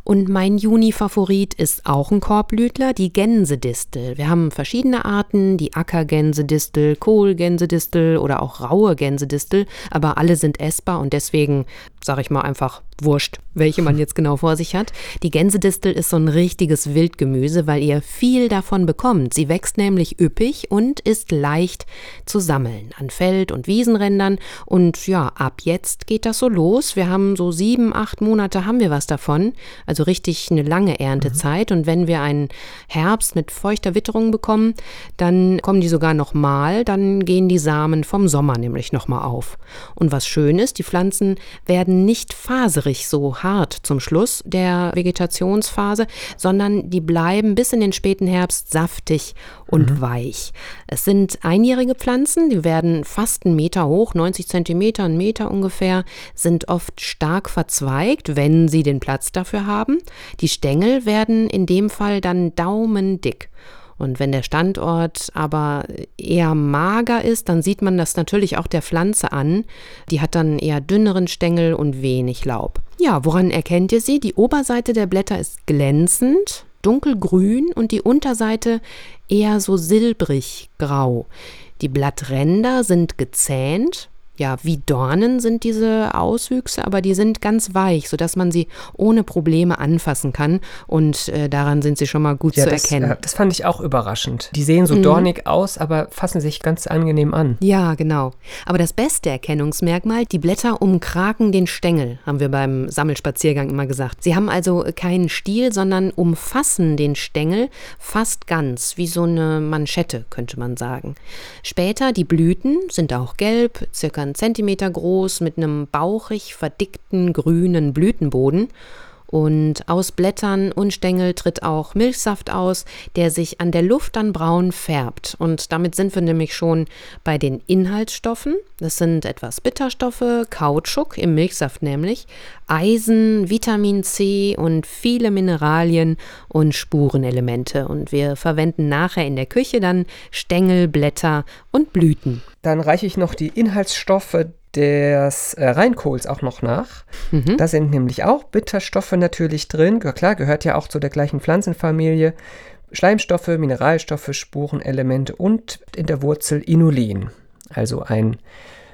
Und mein Juni-Favorit ist auch ein Korbblütler, die Gänsedistel. Wir haben verschiedene Arten, die Ackergänsedistel, Kohlgänsedistel oder auch raue Gänsedistel, aber alle sind essbar und deswegen sage ich mal einfach, wurscht, welche man jetzt genau vor sich hat. Die Gänsedistel ist so ein richtiges Wildgemüse, weil ihr viel davon bekommt. Sie wächst nämlich üppig und ist leicht zu sammeln an Feld- und Wiesenrändern. Und ja, ab jetzt geht das so los. Wir haben so sieben, acht Monate haben wir was davon. Also richtig eine lange Erntezeit. Mhm. Und wenn wir einen Herbst mit feuchter Witterung bekommen, dann kommen die sogar nochmal. Dann gehen die Samen vom Sommer nämlich nochmal auf. Und was schön ist, die Pflanzen werden nicht faserig so hart zum Schluss der Vegetationsphase, sondern die bleiben bis in den späten Herbst saftig und mhm. weich. Es sind einjährige Pflanzen, die werden fast einen Meter hoch, 90 Zentimeter, einen Meter ungefähr, sind oft stark verzweigt, wenn sie den Platz dafür haben. Die Stängel werden in dem Fall dann daumendick. Und wenn der Standort aber eher mager ist, dann sieht man das natürlich auch der Pflanze an. Die hat dann eher dünneren Stängel und wenig Laub. Ja, woran erkennt ihr sie? Die Oberseite der Blätter ist glänzend, dunkelgrün und die Unterseite eher so silbrig grau. Die Blattränder sind gezähnt, ja, wie Dornen sind diese Auswüchse, aber die sind ganz weich, sodass man sie ohne Probleme anfassen kann. Und äh, daran sind sie schon mal gut ja, zu das, erkennen. Äh, das fand ich auch überraschend. Die sehen so mhm. dornig aus, aber fassen sich ganz angenehm an. Ja, genau. Aber das beste Erkennungsmerkmal, die Blätter umkragen den Stängel, haben wir beim Sammelspaziergang immer gesagt. Sie haben also keinen Stiel, sondern umfassen den Stängel fast ganz, wie so eine Manschette, könnte man sagen. Später die Blüten sind auch gelb, circa Zentimeter groß mit einem bauchig verdickten grünen Blütenboden. Und aus Blättern und Stängel tritt auch Milchsaft aus, der sich an der Luft dann braun färbt. Und damit sind wir nämlich schon bei den Inhaltsstoffen. Das sind etwas Bitterstoffe, Kautschuk im Milchsaft nämlich, Eisen, Vitamin C und viele Mineralien und Spurenelemente. Und wir verwenden nachher in der Küche dann Stängel, Blätter und Blüten. Dann reiche ich noch die Inhaltsstoffe des äh, Reinkohls auch noch nach. Mhm. Da sind nämlich auch Bitterstoffe natürlich drin. Klar, gehört ja auch zu der gleichen Pflanzenfamilie. Schleimstoffe, Mineralstoffe, Spurenelemente und in der Wurzel Inulin, also ein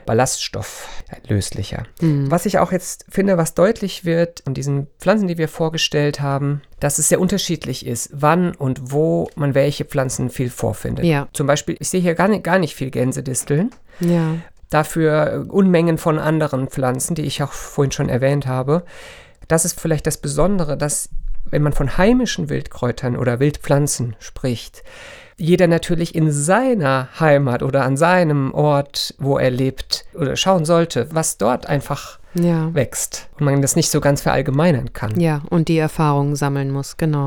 Ballaststoff, ein löslicher. Mhm. Was ich auch jetzt finde, was deutlich wird an diesen Pflanzen, die wir vorgestellt haben, dass es sehr unterschiedlich ist, wann und wo man welche Pflanzen viel vorfindet. Ja. Zum Beispiel, ich sehe hier gar nicht, gar nicht viel Gänsedisteln. Ja dafür Unmengen von anderen Pflanzen, die ich auch vorhin schon erwähnt habe. Das ist vielleicht das Besondere, dass wenn man von heimischen Wildkräutern oder Wildpflanzen spricht, jeder natürlich in seiner Heimat oder an seinem Ort, wo er lebt, oder schauen sollte, was dort einfach ja. wächst und man das nicht so ganz verallgemeinern kann. Ja, und die Erfahrungen sammeln muss, genau.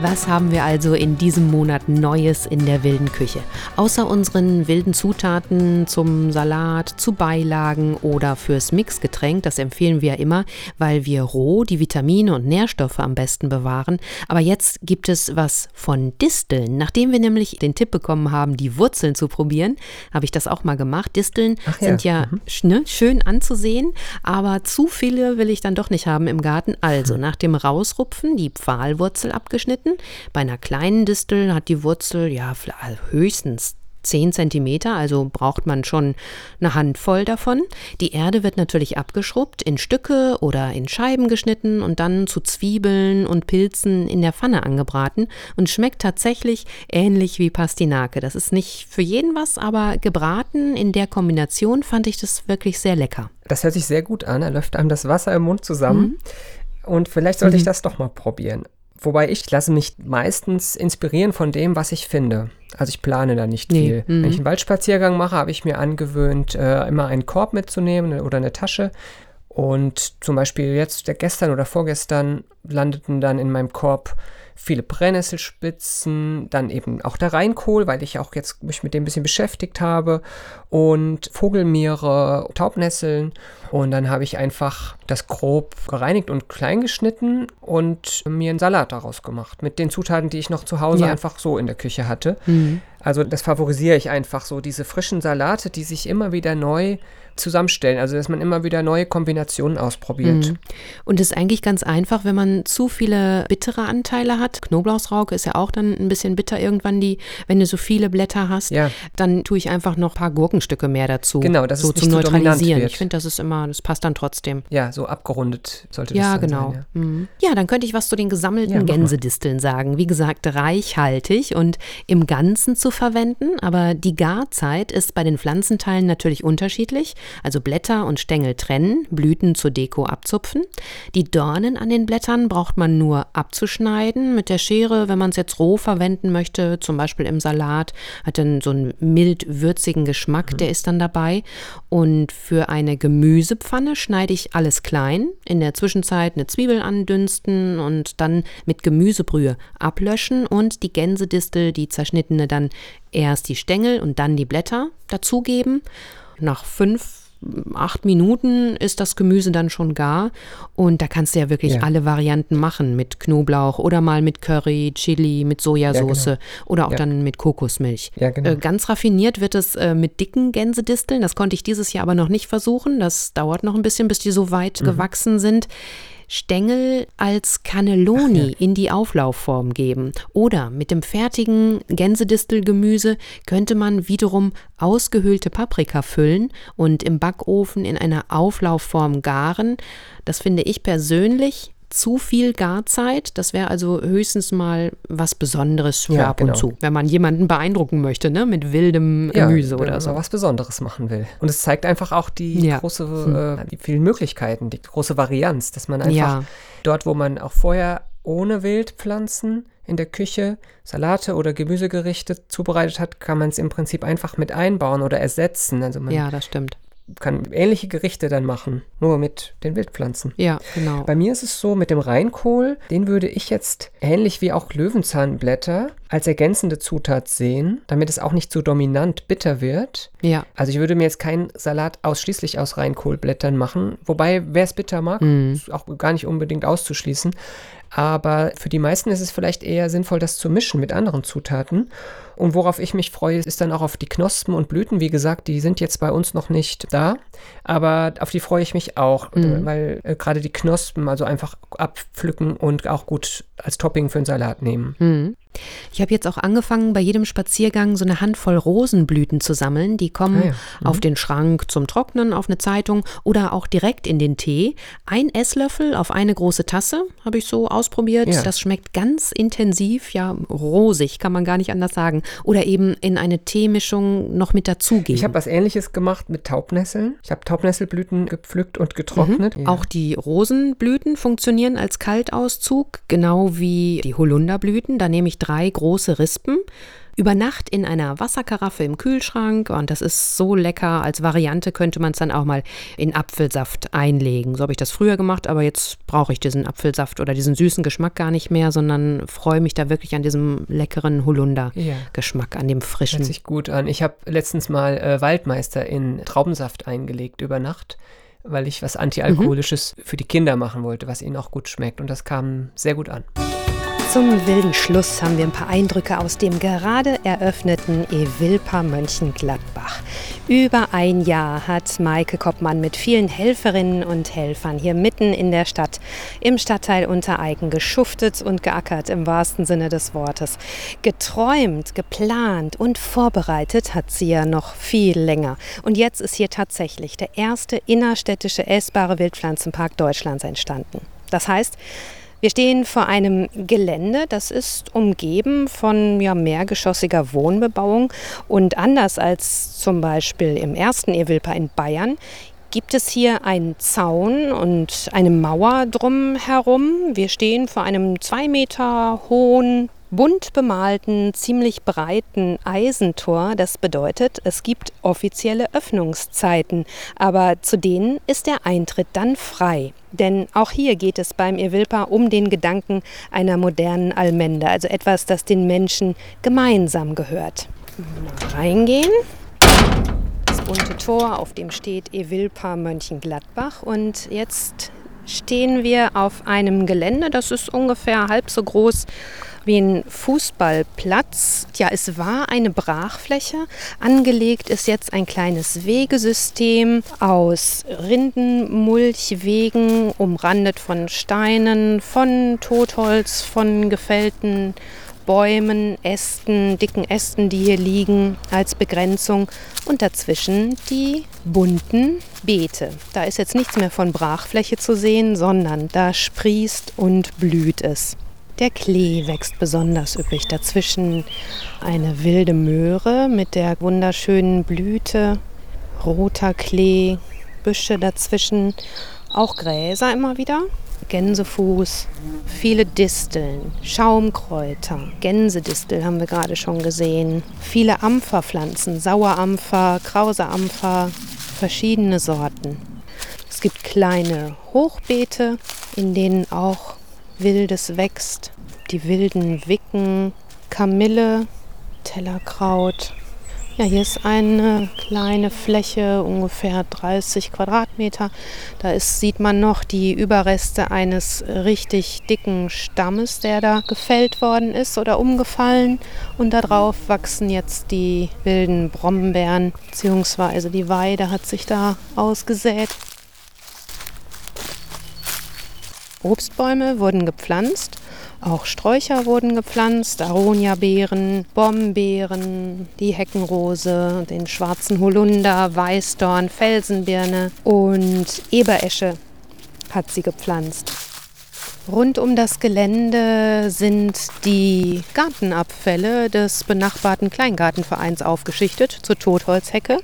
Was haben wir also in diesem Monat Neues in der wilden Küche? Außer unseren wilden Zutaten zum Salat, zu Beilagen oder fürs Mixgetränk, das empfehlen wir ja immer, weil wir roh die Vitamine und Nährstoffe am besten bewahren. Aber jetzt gibt es was von Disteln. Nachdem wir nämlich den Tipp bekommen haben, die Wurzeln zu probieren, habe ich das auch mal gemacht. Disteln ja. sind ja mhm. ne, schön anzusehen, aber zu viele will ich dann doch nicht haben im Garten. Also [laughs] nach dem Rausrupfen die Pfahlwurzel abgeschnitten Bei einer kleinen Distel hat die Wurzel ja also höchstens 10 cm, also braucht man schon eine Handvoll davon. Die Erde wird natürlich abgeschrubbt, in Stücke oder in Scheiben geschnitten und dann zu Zwiebeln und Pilzen in der Pfanne angebraten und schmeckt tatsächlich ähnlich wie Pastinake. Das ist nicht für jeden was, aber gebraten in der Kombination fand ich das wirklich sehr lecker. Das hört sich sehr gut an, da läuft einem das Wasser im Mund zusammen. Mhm. Und vielleicht sollte mhm. ich das doch mal probieren. Wobei ich lasse mich meistens inspirieren von dem, was ich finde. Also ich plane da nicht nee. viel. Mhm. Wenn ich einen Waldspaziergang mache, habe ich mir angewöhnt, äh, immer einen Korb mitzunehmen oder eine Tasche. Und zum Beispiel jetzt, gestern oder vorgestern, landeten dann in meinem Korb viele Brennnesselspitzen, dann eben auch der Reinkohl, weil ich auch jetzt mich mit dem ein bisschen beschäftigt habe und Vogelmiere, Taubnesseln und dann habe ich einfach das grob gereinigt und klein geschnitten und mir einen Salat daraus gemacht mit den Zutaten, die ich noch zu Hause ja. einfach so in der Küche hatte. Mhm. Also das favorisiere ich einfach so, diese frischen Salate, die sich immer wieder neu zusammenstellen. Also dass man immer wieder neue Kombinationen ausprobiert. Mhm. Und es ist eigentlich ganz einfach, wenn man zu viele bittere Anteile hat. Knoblauchsrauke ist ja auch dann ein bisschen bitter irgendwann, die, wenn du so viele Blätter hast, ja. dann tue ich einfach noch ein paar Gurkenstücke mehr dazu. Genau, das so ist zum Neutralisieren. Ich finde, das ist immer, das passt dann trotzdem. Ja, so abgerundet sollte ja, das genau. sein. Ja, genau. Mhm. Ja, dann könnte ich was zu den gesammelten ja, Gänsedisteln sagen. Wie gesagt, reichhaltig und im Ganzen zu verwenden, aber die Garzeit ist bei den Pflanzenteilen natürlich unterschiedlich also Blätter und Stängel trennen, Blüten zur Deko abzupfen. Die Dornen an den Blättern braucht man nur abzuschneiden mit der Schere, wenn man es jetzt roh verwenden möchte, zum Beispiel im Salat, hat dann so einen mild würzigen Geschmack, der ist dann dabei. Und für eine Gemüsepfanne schneide ich alles klein, in der Zwischenzeit eine Zwiebel andünsten und dann mit Gemüsebrühe ablöschen und die Gänsedistel, die zerschnittene, dann erst die Stängel und dann die Blätter dazugeben. Nach fünf acht Minuten ist das Gemüse dann schon gar. Und da kannst du ja wirklich ja. alle Varianten machen mit Knoblauch oder mal mit Curry, Chili, mit Sojasauce ja, genau. oder auch ja. dann mit Kokosmilch. Genau. Äh, ganz raffiniert wird es äh, mit dicken Gänsedisteln. Das konnte ich dieses Jahr aber noch nicht versuchen. Das dauert noch ein bisschen, bis die so weit mhm. gewachsen sind. Stängel als Cannelloni ja. in die Auflaufform geben. Oder mit dem fertigen Gänsedistelgemüse könnte man wiederum ausgehöhlte Paprika füllen und im Backofen in einer Auflaufform garen. Das finde ich persönlich zu viel Garzeit. Das wäre also höchstens mal was Besonderes für ja, ab genau. und zu, wenn man jemanden beeindrucken möchte, ne, mit wildem Gemüse ja, oder so. was Besonderes machen will. Und es zeigt einfach auch die ja. große, hm. äh, die vielen Möglichkeiten, die große Varianz, dass man einfach dort, wo man auch vorher ohne Wildpflanzen in der Küche Salate oder Gemüsegerichte zubereitet hat, kann man es im Prinzip einfach mit einbauen oder ersetzen. Also man ja, das stimmt kann ähnliche Gerichte dann machen, nur mit den Wildpflanzen. Ja, genau. Bei mir ist es so, mit dem Reinkohl, den würde ich jetzt ähnlich wie auch Löwenzahnblätter als ergänzende Zutat sehen, damit es auch nicht so dominant bitter wird. Ja. Also ich würde mir jetzt keinen Salat ausschließlich aus Reinkohlblättern machen, wobei wer es bitter mag, mm. ist auch gar nicht unbedingt auszuschließen. Aber für die meisten ist es vielleicht eher sinnvoll, das zu mischen mit anderen Zutaten. Und worauf ich mich freue, ist dann auch auf die Knospen und Blüten. Wie gesagt, die sind jetzt bei uns noch nicht da, aber auf die freue ich mich auch, mhm. weil äh, gerade die Knospen also einfach abpflücken und auch gut als Topping für einen Salat nehmen. Mhm. Ich habe jetzt auch angefangen, bei jedem Spaziergang so eine Handvoll Rosenblüten zu sammeln. Die kommen ah ja. mhm. auf den Schrank zum Trocknen, auf eine Zeitung oder auch direkt in den Tee. Ein Esslöffel auf eine große Tasse habe ich so ausprobiert. Ja. Das schmeckt ganz intensiv, ja, rosig, kann man gar nicht anders sagen. Oder eben in eine Teemischung noch mit dazugeben. Ich habe was ähnliches gemacht mit Taubnesseln. Ich habe Taubnesselblüten gepflückt und getrocknet. Mhm. Ja. Auch die Rosenblüten funktionieren als Kaltauszug, genau wie die Holunderblüten. Da nehme ich drei große Rispen, über Nacht in einer Wasserkaraffe im Kühlschrank und das ist so lecker. Als Variante könnte man es dann auch mal in Apfelsaft einlegen. So habe ich das früher gemacht, aber jetzt brauche ich diesen Apfelsaft oder diesen süßen Geschmack gar nicht mehr, sondern freue mich da wirklich an diesem leckeren Holunder-Geschmack, ja. an dem frischen. Hört sich gut an. Ich habe letztens mal äh, Waldmeister in Traubensaft eingelegt über Nacht weil ich was Antialkoholisches mhm. für die Kinder machen wollte, was ihnen auch gut schmeckt. Und das kam sehr gut an. Zum wilden Schluss haben wir ein paar Eindrücke aus dem gerade eröffneten Evilpa Mönchengladbach. Über ein Jahr hat Maike Koppmann mit vielen Helferinnen und Helfern hier mitten in der Stadt im Stadtteil Untereigen geschuftet und geackert im wahrsten Sinne des Wortes. Geträumt, geplant und vorbereitet hat sie ja noch viel länger. Und jetzt ist hier tatsächlich der erste innerstädtische essbare Wildpflanzenpark Deutschlands entstanden. Das heißt, wir stehen vor einem Gelände, das ist umgeben von ja, mehrgeschossiger Wohnbebauung und anders als zum Beispiel im ersten Evilpa in Bayern gibt es hier einen Zaun und eine Mauer drumherum. Wir stehen vor einem zwei Meter hohen bunt bemalten, ziemlich breiten Eisentor. Das bedeutet, es gibt offizielle Öffnungszeiten, aber zu denen ist der Eintritt dann frei. Denn auch hier geht es beim Evilpa um den Gedanken einer modernen Allmende, also etwas, das den Menschen gemeinsam gehört. Reingehen. Das bunte Tor, auf dem steht Evilpa Mönchengladbach. Und jetzt stehen wir auf einem Gelände, das ist ungefähr halb so groß wie ein Fußballplatz. Ja, es war eine Brachfläche. Angelegt ist jetzt ein kleines Wegesystem aus Rindenmulchwegen, umrandet von Steinen, von Totholz, von gefällten Bäumen, Ästen, dicken Ästen, die hier liegen als Begrenzung und dazwischen die bunten Beete. Da ist jetzt nichts mehr von Brachfläche zu sehen, sondern da sprießt und blüht es. Der Klee wächst besonders üppig. Dazwischen eine wilde Möhre mit der wunderschönen Blüte, roter Klee, Büsche dazwischen, auch Gräser immer wieder. Gänsefuß, viele Disteln, Schaumkräuter, Gänsedistel haben wir gerade schon gesehen, viele Ampferpflanzen, Sauerampfer, krause Ampfer, verschiedene Sorten. Es gibt kleine Hochbeete, in denen auch Wildes wächst. Die wilden Wicken, Kamille, Tellerkraut. Ja, hier ist eine kleine Fläche, ungefähr 30 Quadratmeter. Da ist, sieht man noch die Überreste eines richtig dicken Stammes, der da gefällt worden ist oder umgefallen. Und darauf wachsen jetzt die wilden Brombeeren, beziehungsweise die Weide hat sich da ausgesät. Obstbäume wurden gepflanzt, auch Sträucher wurden gepflanzt, Aroniabeeren, Bombeeren, die Heckenrose, den schwarzen Holunder, Weißdorn, Felsenbirne und Eberesche hat sie gepflanzt. Rund um das Gelände sind die Gartenabfälle des benachbarten Kleingartenvereins aufgeschichtet zur Totholzhecke.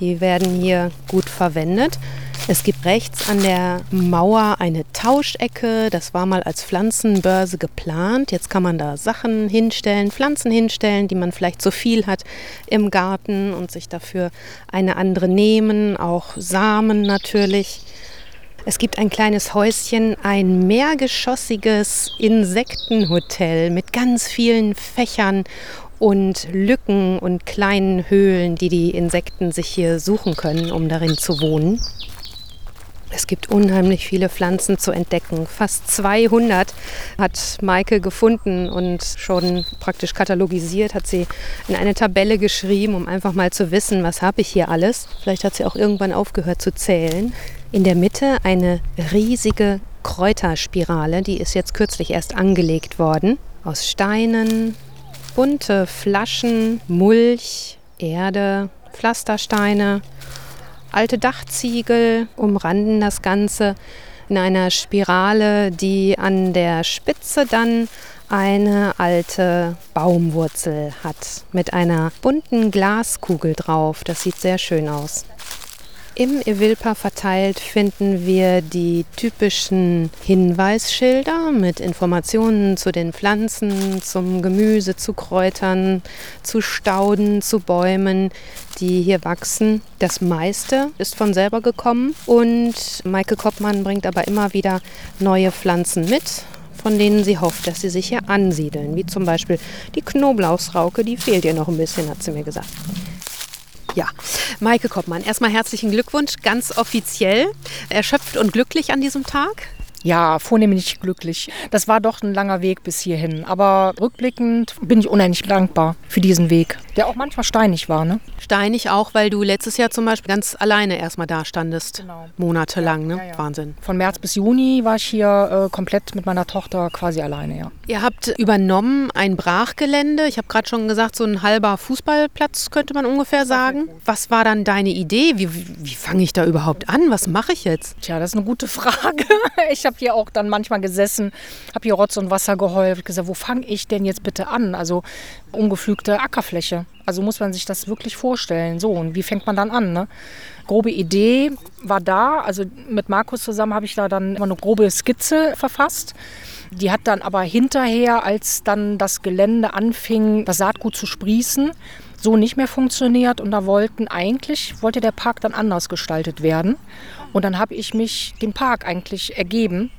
Die werden hier gut verwendet. Es gibt rechts an der Mauer eine Tauschecke. Das war mal als Pflanzenbörse geplant. Jetzt kann man da Sachen hinstellen, Pflanzen hinstellen, die man vielleicht zu viel hat im Garten und sich dafür eine andere nehmen. Auch Samen natürlich. Es gibt ein kleines Häuschen, ein mehrgeschossiges Insektenhotel mit ganz vielen Fächern und Lücken und kleinen Höhlen, die die Insekten sich hier suchen können, um darin zu wohnen. Es gibt unheimlich viele Pflanzen zu entdecken. Fast 200 hat Maike gefunden und schon praktisch katalogisiert, hat sie in eine Tabelle geschrieben, um einfach mal zu wissen, was habe ich hier alles. Vielleicht hat sie auch irgendwann aufgehört zu zählen. In der Mitte eine riesige Kräuterspirale, die ist jetzt kürzlich erst angelegt worden. Aus Steinen, bunte Flaschen, Mulch, Erde, Pflastersteine, alte Dachziegel umranden das Ganze in einer Spirale, die an der Spitze dann eine alte Baumwurzel hat mit einer bunten Glaskugel drauf. Das sieht sehr schön aus. Im Evilpa verteilt finden wir die typischen Hinweisschilder mit Informationen zu den Pflanzen, zum Gemüse, zu Kräutern, zu Stauden, zu Bäumen, die hier wachsen. Das meiste ist von selber gekommen und Maike Koppmann bringt aber immer wieder neue Pflanzen mit von denen sie hofft, dass sie sich hier ansiedeln, wie zum Beispiel die Knoblauchsrauke, die fehlt ihr noch ein bisschen, hat sie mir gesagt. Ja, Maike Koppmann, erstmal herzlichen Glückwunsch, ganz offiziell. Erschöpft und glücklich an diesem Tag? Ja, vornehmlich glücklich. Das war doch ein langer Weg bis hierhin. Aber rückblickend bin ich unendlich dankbar für diesen Weg, der auch manchmal steinig war. Ne? Steinig auch, weil du letztes Jahr zum Beispiel ganz alleine erstmal da standest. Genau. Monatelang, ne? Ja, ja. Wahnsinn. Von März bis Juni war ich hier äh, komplett mit meiner Tochter quasi alleine, ja. Ihr habt übernommen ein Brachgelände. Ich habe gerade schon gesagt, so ein halber Fußballplatz könnte man ungefähr sagen. Was war dann deine Idee? Wie, wie, wie fange ich da überhaupt an? Was mache ich jetzt? Tja, das ist eine gute Frage. [laughs] Ich habe hier auch dann manchmal gesessen, habe hier Rotz und Wasser geheult, gesagt, wo fange ich denn jetzt bitte an? Also ungepflügte Ackerfläche. Also muss man sich das wirklich vorstellen. So, und wie fängt man dann an? Ne? Grobe Idee war da. Also mit Markus zusammen habe ich da dann immer eine grobe Skizze verfasst. Die hat dann aber hinterher, als dann das Gelände anfing, das Saatgut zu sprießen, so nicht mehr funktioniert. Und da wollten eigentlich, wollte der Park dann anders gestaltet werden. Und dann habe ich mich dem Park eigentlich ergeben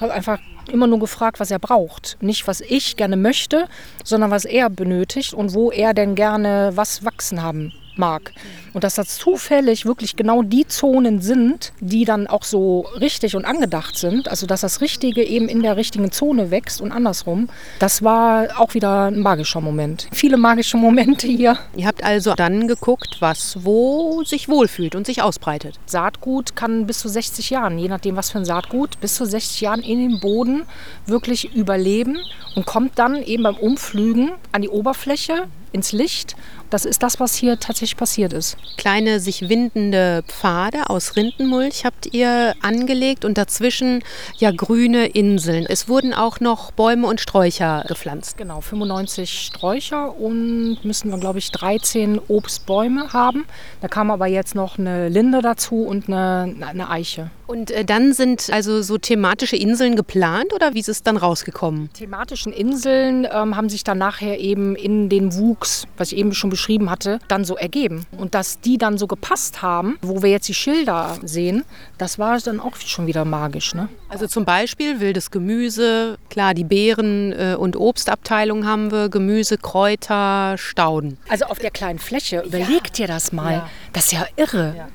habe einfach immer nur gefragt, was er braucht. Nicht, was ich gerne möchte, sondern was er benötigt und wo er denn gerne was wachsen haben mag. Und dass das zufällig wirklich genau die Zonen sind, die dann auch so richtig und angedacht sind. Also dass das Richtige eben in der richtigen Zone wächst und andersrum. Das war auch wieder ein magischer Moment. Viele magische Momente hier. Ihr habt also dann geguckt, was wo sich wohlfühlt und sich ausbreitet. Saatgut kann bis zu 60 Jahren, je nachdem was für ein Saatgut, bis zu 60 Jahren in den Boden wirklich überleben und kommt dann eben beim Umflügen an die Oberfläche ins Licht. Das ist das, was hier tatsächlich passiert ist. Kleine sich windende Pfade aus Rindenmulch habt ihr angelegt und dazwischen ja grüne Inseln. Es wurden auch noch Bäume und Sträucher gepflanzt. Genau, 95 Sträucher und müssen wir, glaube ich, 13 Obstbäume haben. Da kam aber jetzt noch eine Linde dazu und eine, eine Eiche. Und äh, dann sind also so thematische Inseln geplant oder wie ist es dann rausgekommen? Thematischen Inseln ähm, haben sich dann nachher eben in den Wuchs, was ich eben schon beschrieben hatte, dann so ergeben. Und dass die dann so gepasst haben, wo wir jetzt die Schilder sehen, das war dann auch schon wieder magisch. Ne? Also zum Beispiel wildes Gemüse, klar, die Beeren- äh, und Obstabteilung haben wir, Gemüse, Kräuter, Stauden. Also auf der kleinen Fläche, überlegt ja. dir das mal. Ja. Das ist ja irre. Ja.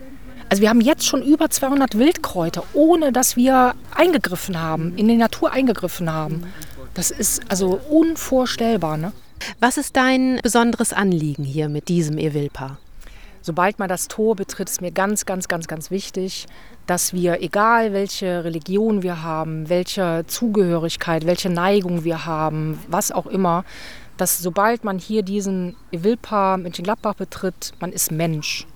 Also wir haben jetzt schon über 200 Wildkräuter, ohne dass wir eingegriffen haben, in die Natur eingegriffen haben. Das ist also unvorstellbar. Ne? Was ist dein besonderes Anliegen hier mit diesem Evilpa? Sobald man das Tor betritt, ist mir ganz, ganz, ganz, ganz wichtig, dass wir, egal welche Religion wir haben, welche Zugehörigkeit, welche Neigung wir haben, was auch immer, dass sobald man hier diesen Evilpa Mönchengladbach betritt, man ist Mensch.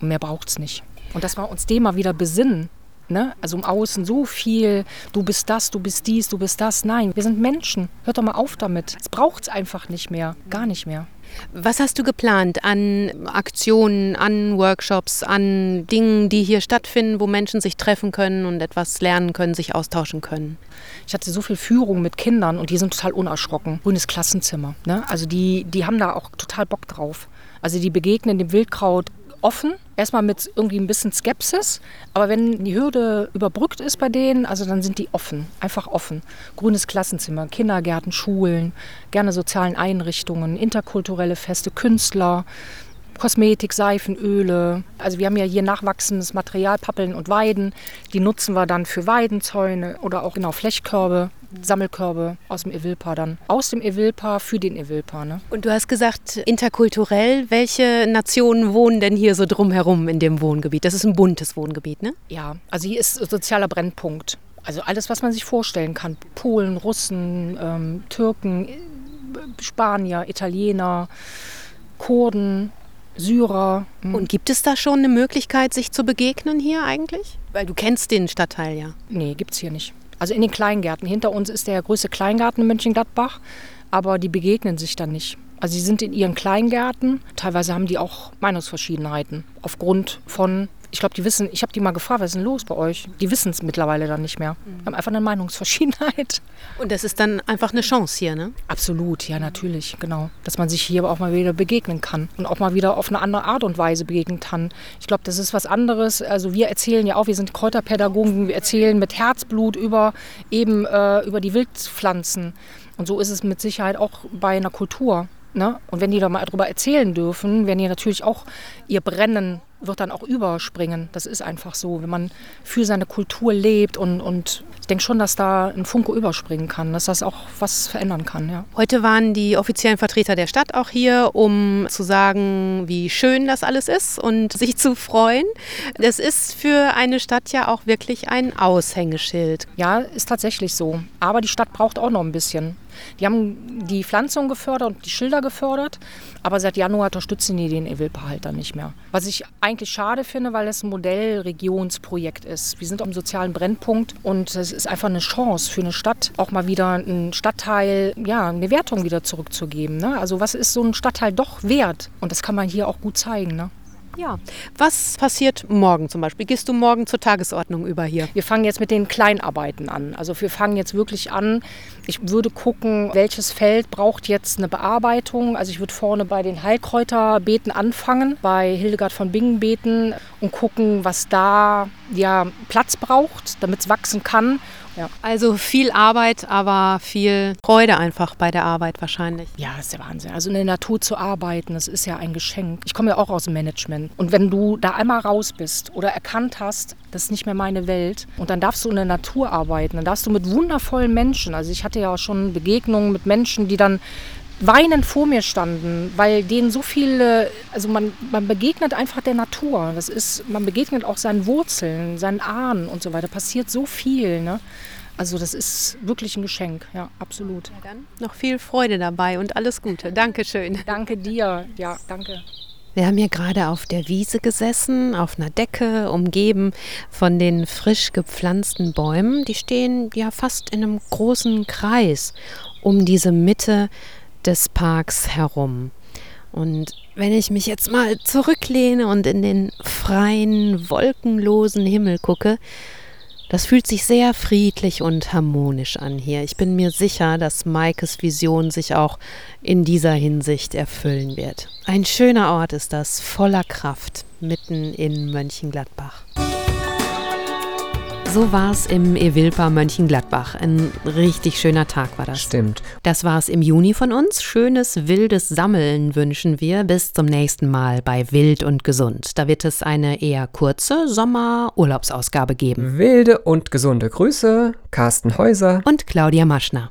Und mehr braucht es nicht. Und dass wir uns dem mal wieder besinnen. Ne? Also im Außen so viel, du bist das, du bist dies, du bist das. Nein, wir sind Menschen. Hört doch mal auf damit. Es braucht es einfach nicht mehr. Gar nicht mehr. Was hast du geplant an Aktionen, an Workshops, an Dingen, die hier stattfinden, wo Menschen sich treffen können und etwas lernen können, sich austauschen können? Ich hatte so viel Führung mit Kindern und die sind total unerschrocken. Grünes Klassenzimmer. Ne? Also die, die haben da auch total Bock drauf. Also die begegnen dem Wildkraut offen, erstmal mit irgendwie ein bisschen Skepsis, aber wenn die Hürde überbrückt ist bei denen, also dann sind die offen, einfach offen. Grünes Klassenzimmer, Kindergärten, Schulen, gerne sozialen Einrichtungen, interkulturelle Feste, Künstler, Kosmetik, Seifen, Öle. Also wir haben ja hier nachwachsendes Material, Pappeln und Weiden. Die nutzen wir dann für Weidenzäune oder auch genau Flechkörbe, Sammelkörbe aus dem Evilpa dann. Aus dem Evilpa für den Evilpa. Ne? Und du hast gesagt, interkulturell, welche Nationen wohnen denn hier so drumherum in dem Wohngebiet? Das ist ein buntes Wohngebiet, ne? Ja, also hier ist sozialer Brennpunkt. Also alles, was man sich vorstellen kann. Polen, Russen, ähm, Türken, Spanier, Italiener, Kurden, Syrer. Mhm. Und gibt es da schon eine Möglichkeit, sich zu begegnen hier eigentlich? Weil du kennst den Stadtteil ja. Nee, gibt es hier nicht. Also in den Kleingärten. Hinter uns ist der größte Kleingarten in Mönchengladbach, aber die begegnen sich dann nicht. Also sie sind in ihren Kleingärten. Teilweise haben die auch Meinungsverschiedenheiten aufgrund von ich glaube, die wissen, ich habe die mal gefragt, was ist denn los bei euch? Die wissen es mittlerweile dann nicht mehr. Mhm. Haben einfach eine Meinungsverschiedenheit. Und das ist dann einfach eine Chance hier, ne? Absolut, ja, natürlich, genau. Dass man sich hier auch mal wieder begegnen kann und auch mal wieder auf eine andere Art und Weise begegnen kann. Ich glaube, das ist was anderes. Also wir erzählen ja auch, wir sind Kräuterpädagogen, wir erzählen mit Herzblut über eben äh, über die Wildpflanzen. Und so ist es mit Sicherheit auch bei einer Kultur. Ne? Und wenn die da mal darüber erzählen dürfen, werden die natürlich auch ihr Brennen wird dann auch überspringen. Das ist einfach so, wenn man für seine Kultur lebt und, und ich denke schon, dass da ein Funke überspringen kann, dass das auch was verändern kann. Ja. Heute waren die offiziellen Vertreter der Stadt auch hier, um zu sagen, wie schön das alles ist und sich zu freuen. Das ist für eine Stadt ja auch wirklich ein Aushängeschild. Ja, ist tatsächlich so. Aber die Stadt braucht auch noch ein bisschen. Die haben die Pflanzung gefördert und die Schilder gefördert, aber seit Januar unterstützen die den Evilpa halt dann nicht mehr. Was ich eigentlich schade finde, weil es ein Modellregionsprojekt ist. Wir sind am sozialen Brennpunkt und es ist einfach eine Chance für eine Stadt, auch mal wieder einen Stadtteil, ja, eine Wertung wieder zurückzugeben. Ne? Also was ist so ein Stadtteil doch wert? Und das kann man hier auch gut zeigen. Ne? Ja. Was passiert morgen zum Beispiel? Gehst du morgen zur Tagesordnung über hier? Wir fangen jetzt mit den Kleinarbeiten an. Also wir fangen jetzt wirklich an. Ich würde gucken, welches Feld braucht jetzt eine Bearbeitung. Also ich würde vorne bei den Heilkräuterbeeten anfangen, bei Hildegard von Bingen beten und gucken, was da ja Platz braucht, damit es wachsen kann ja. Also viel Arbeit, aber viel Freude einfach bei der Arbeit wahrscheinlich. Ja, das ist der Wahnsinn. Also in der Natur zu arbeiten, das ist ja ein Geschenk. Ich komme ja auch aus dem Management. Und wenn du da einmal raus bist oder erkannt hast, das ist nicht mehr meine Welt, und dann darfst du in der Natur arbeiten, dann darfst du mit wundervollen Menschen, also ich hatte ja auch schon Begegnungen mit Menschen, die dann weinend vor mir standen, weil denen so viele, also man, man begegnet einfach der Natur. Das ist, man begegnet auch seinen Wurzeln, seinen Ahnen und so weiter. Passiert so viel. Ne? Also das ist wirklich ein Geschenk, ja, absolut. Ja, dann noch viel Freude dabei und alles Gute. Dankeschön. Danke dir, ja, danke. Wir haben hier gerade auf der Wiese gesessen, auf einer Decke, umgeben von den frisch gepflanzten Bäumen. Die stehen ja fast in einem großen Kreis um diese Mitte des Parks herum. Und wenn ich mich jetzt mal zurücklehne und in den freien, wolkenlosen Himmel gucke, das fühlt sich sehr friedlich und harmonisch an hier. Ich bin mir sicher, dass Maikes Vision sich auch in dieser Hinsicht erfüllen wird. Ein schöner Ort ist das, voller Kraft, mitten in Mönchengladbach. So war es im Evilpa Mönchengladbach. Ein richtig schöner Tag war das. Stimmt. Das war es im Juni von uns. Schönes, wildes Sammeln wünschen wir. Bis zum nächsten Mal bei Wild und Gesund. Da wird es eine eher kurze Sommer-Urlaubsausgabe geben. Wilde und gesunde Grüße, Carsten Häuser und Claudia Maschner.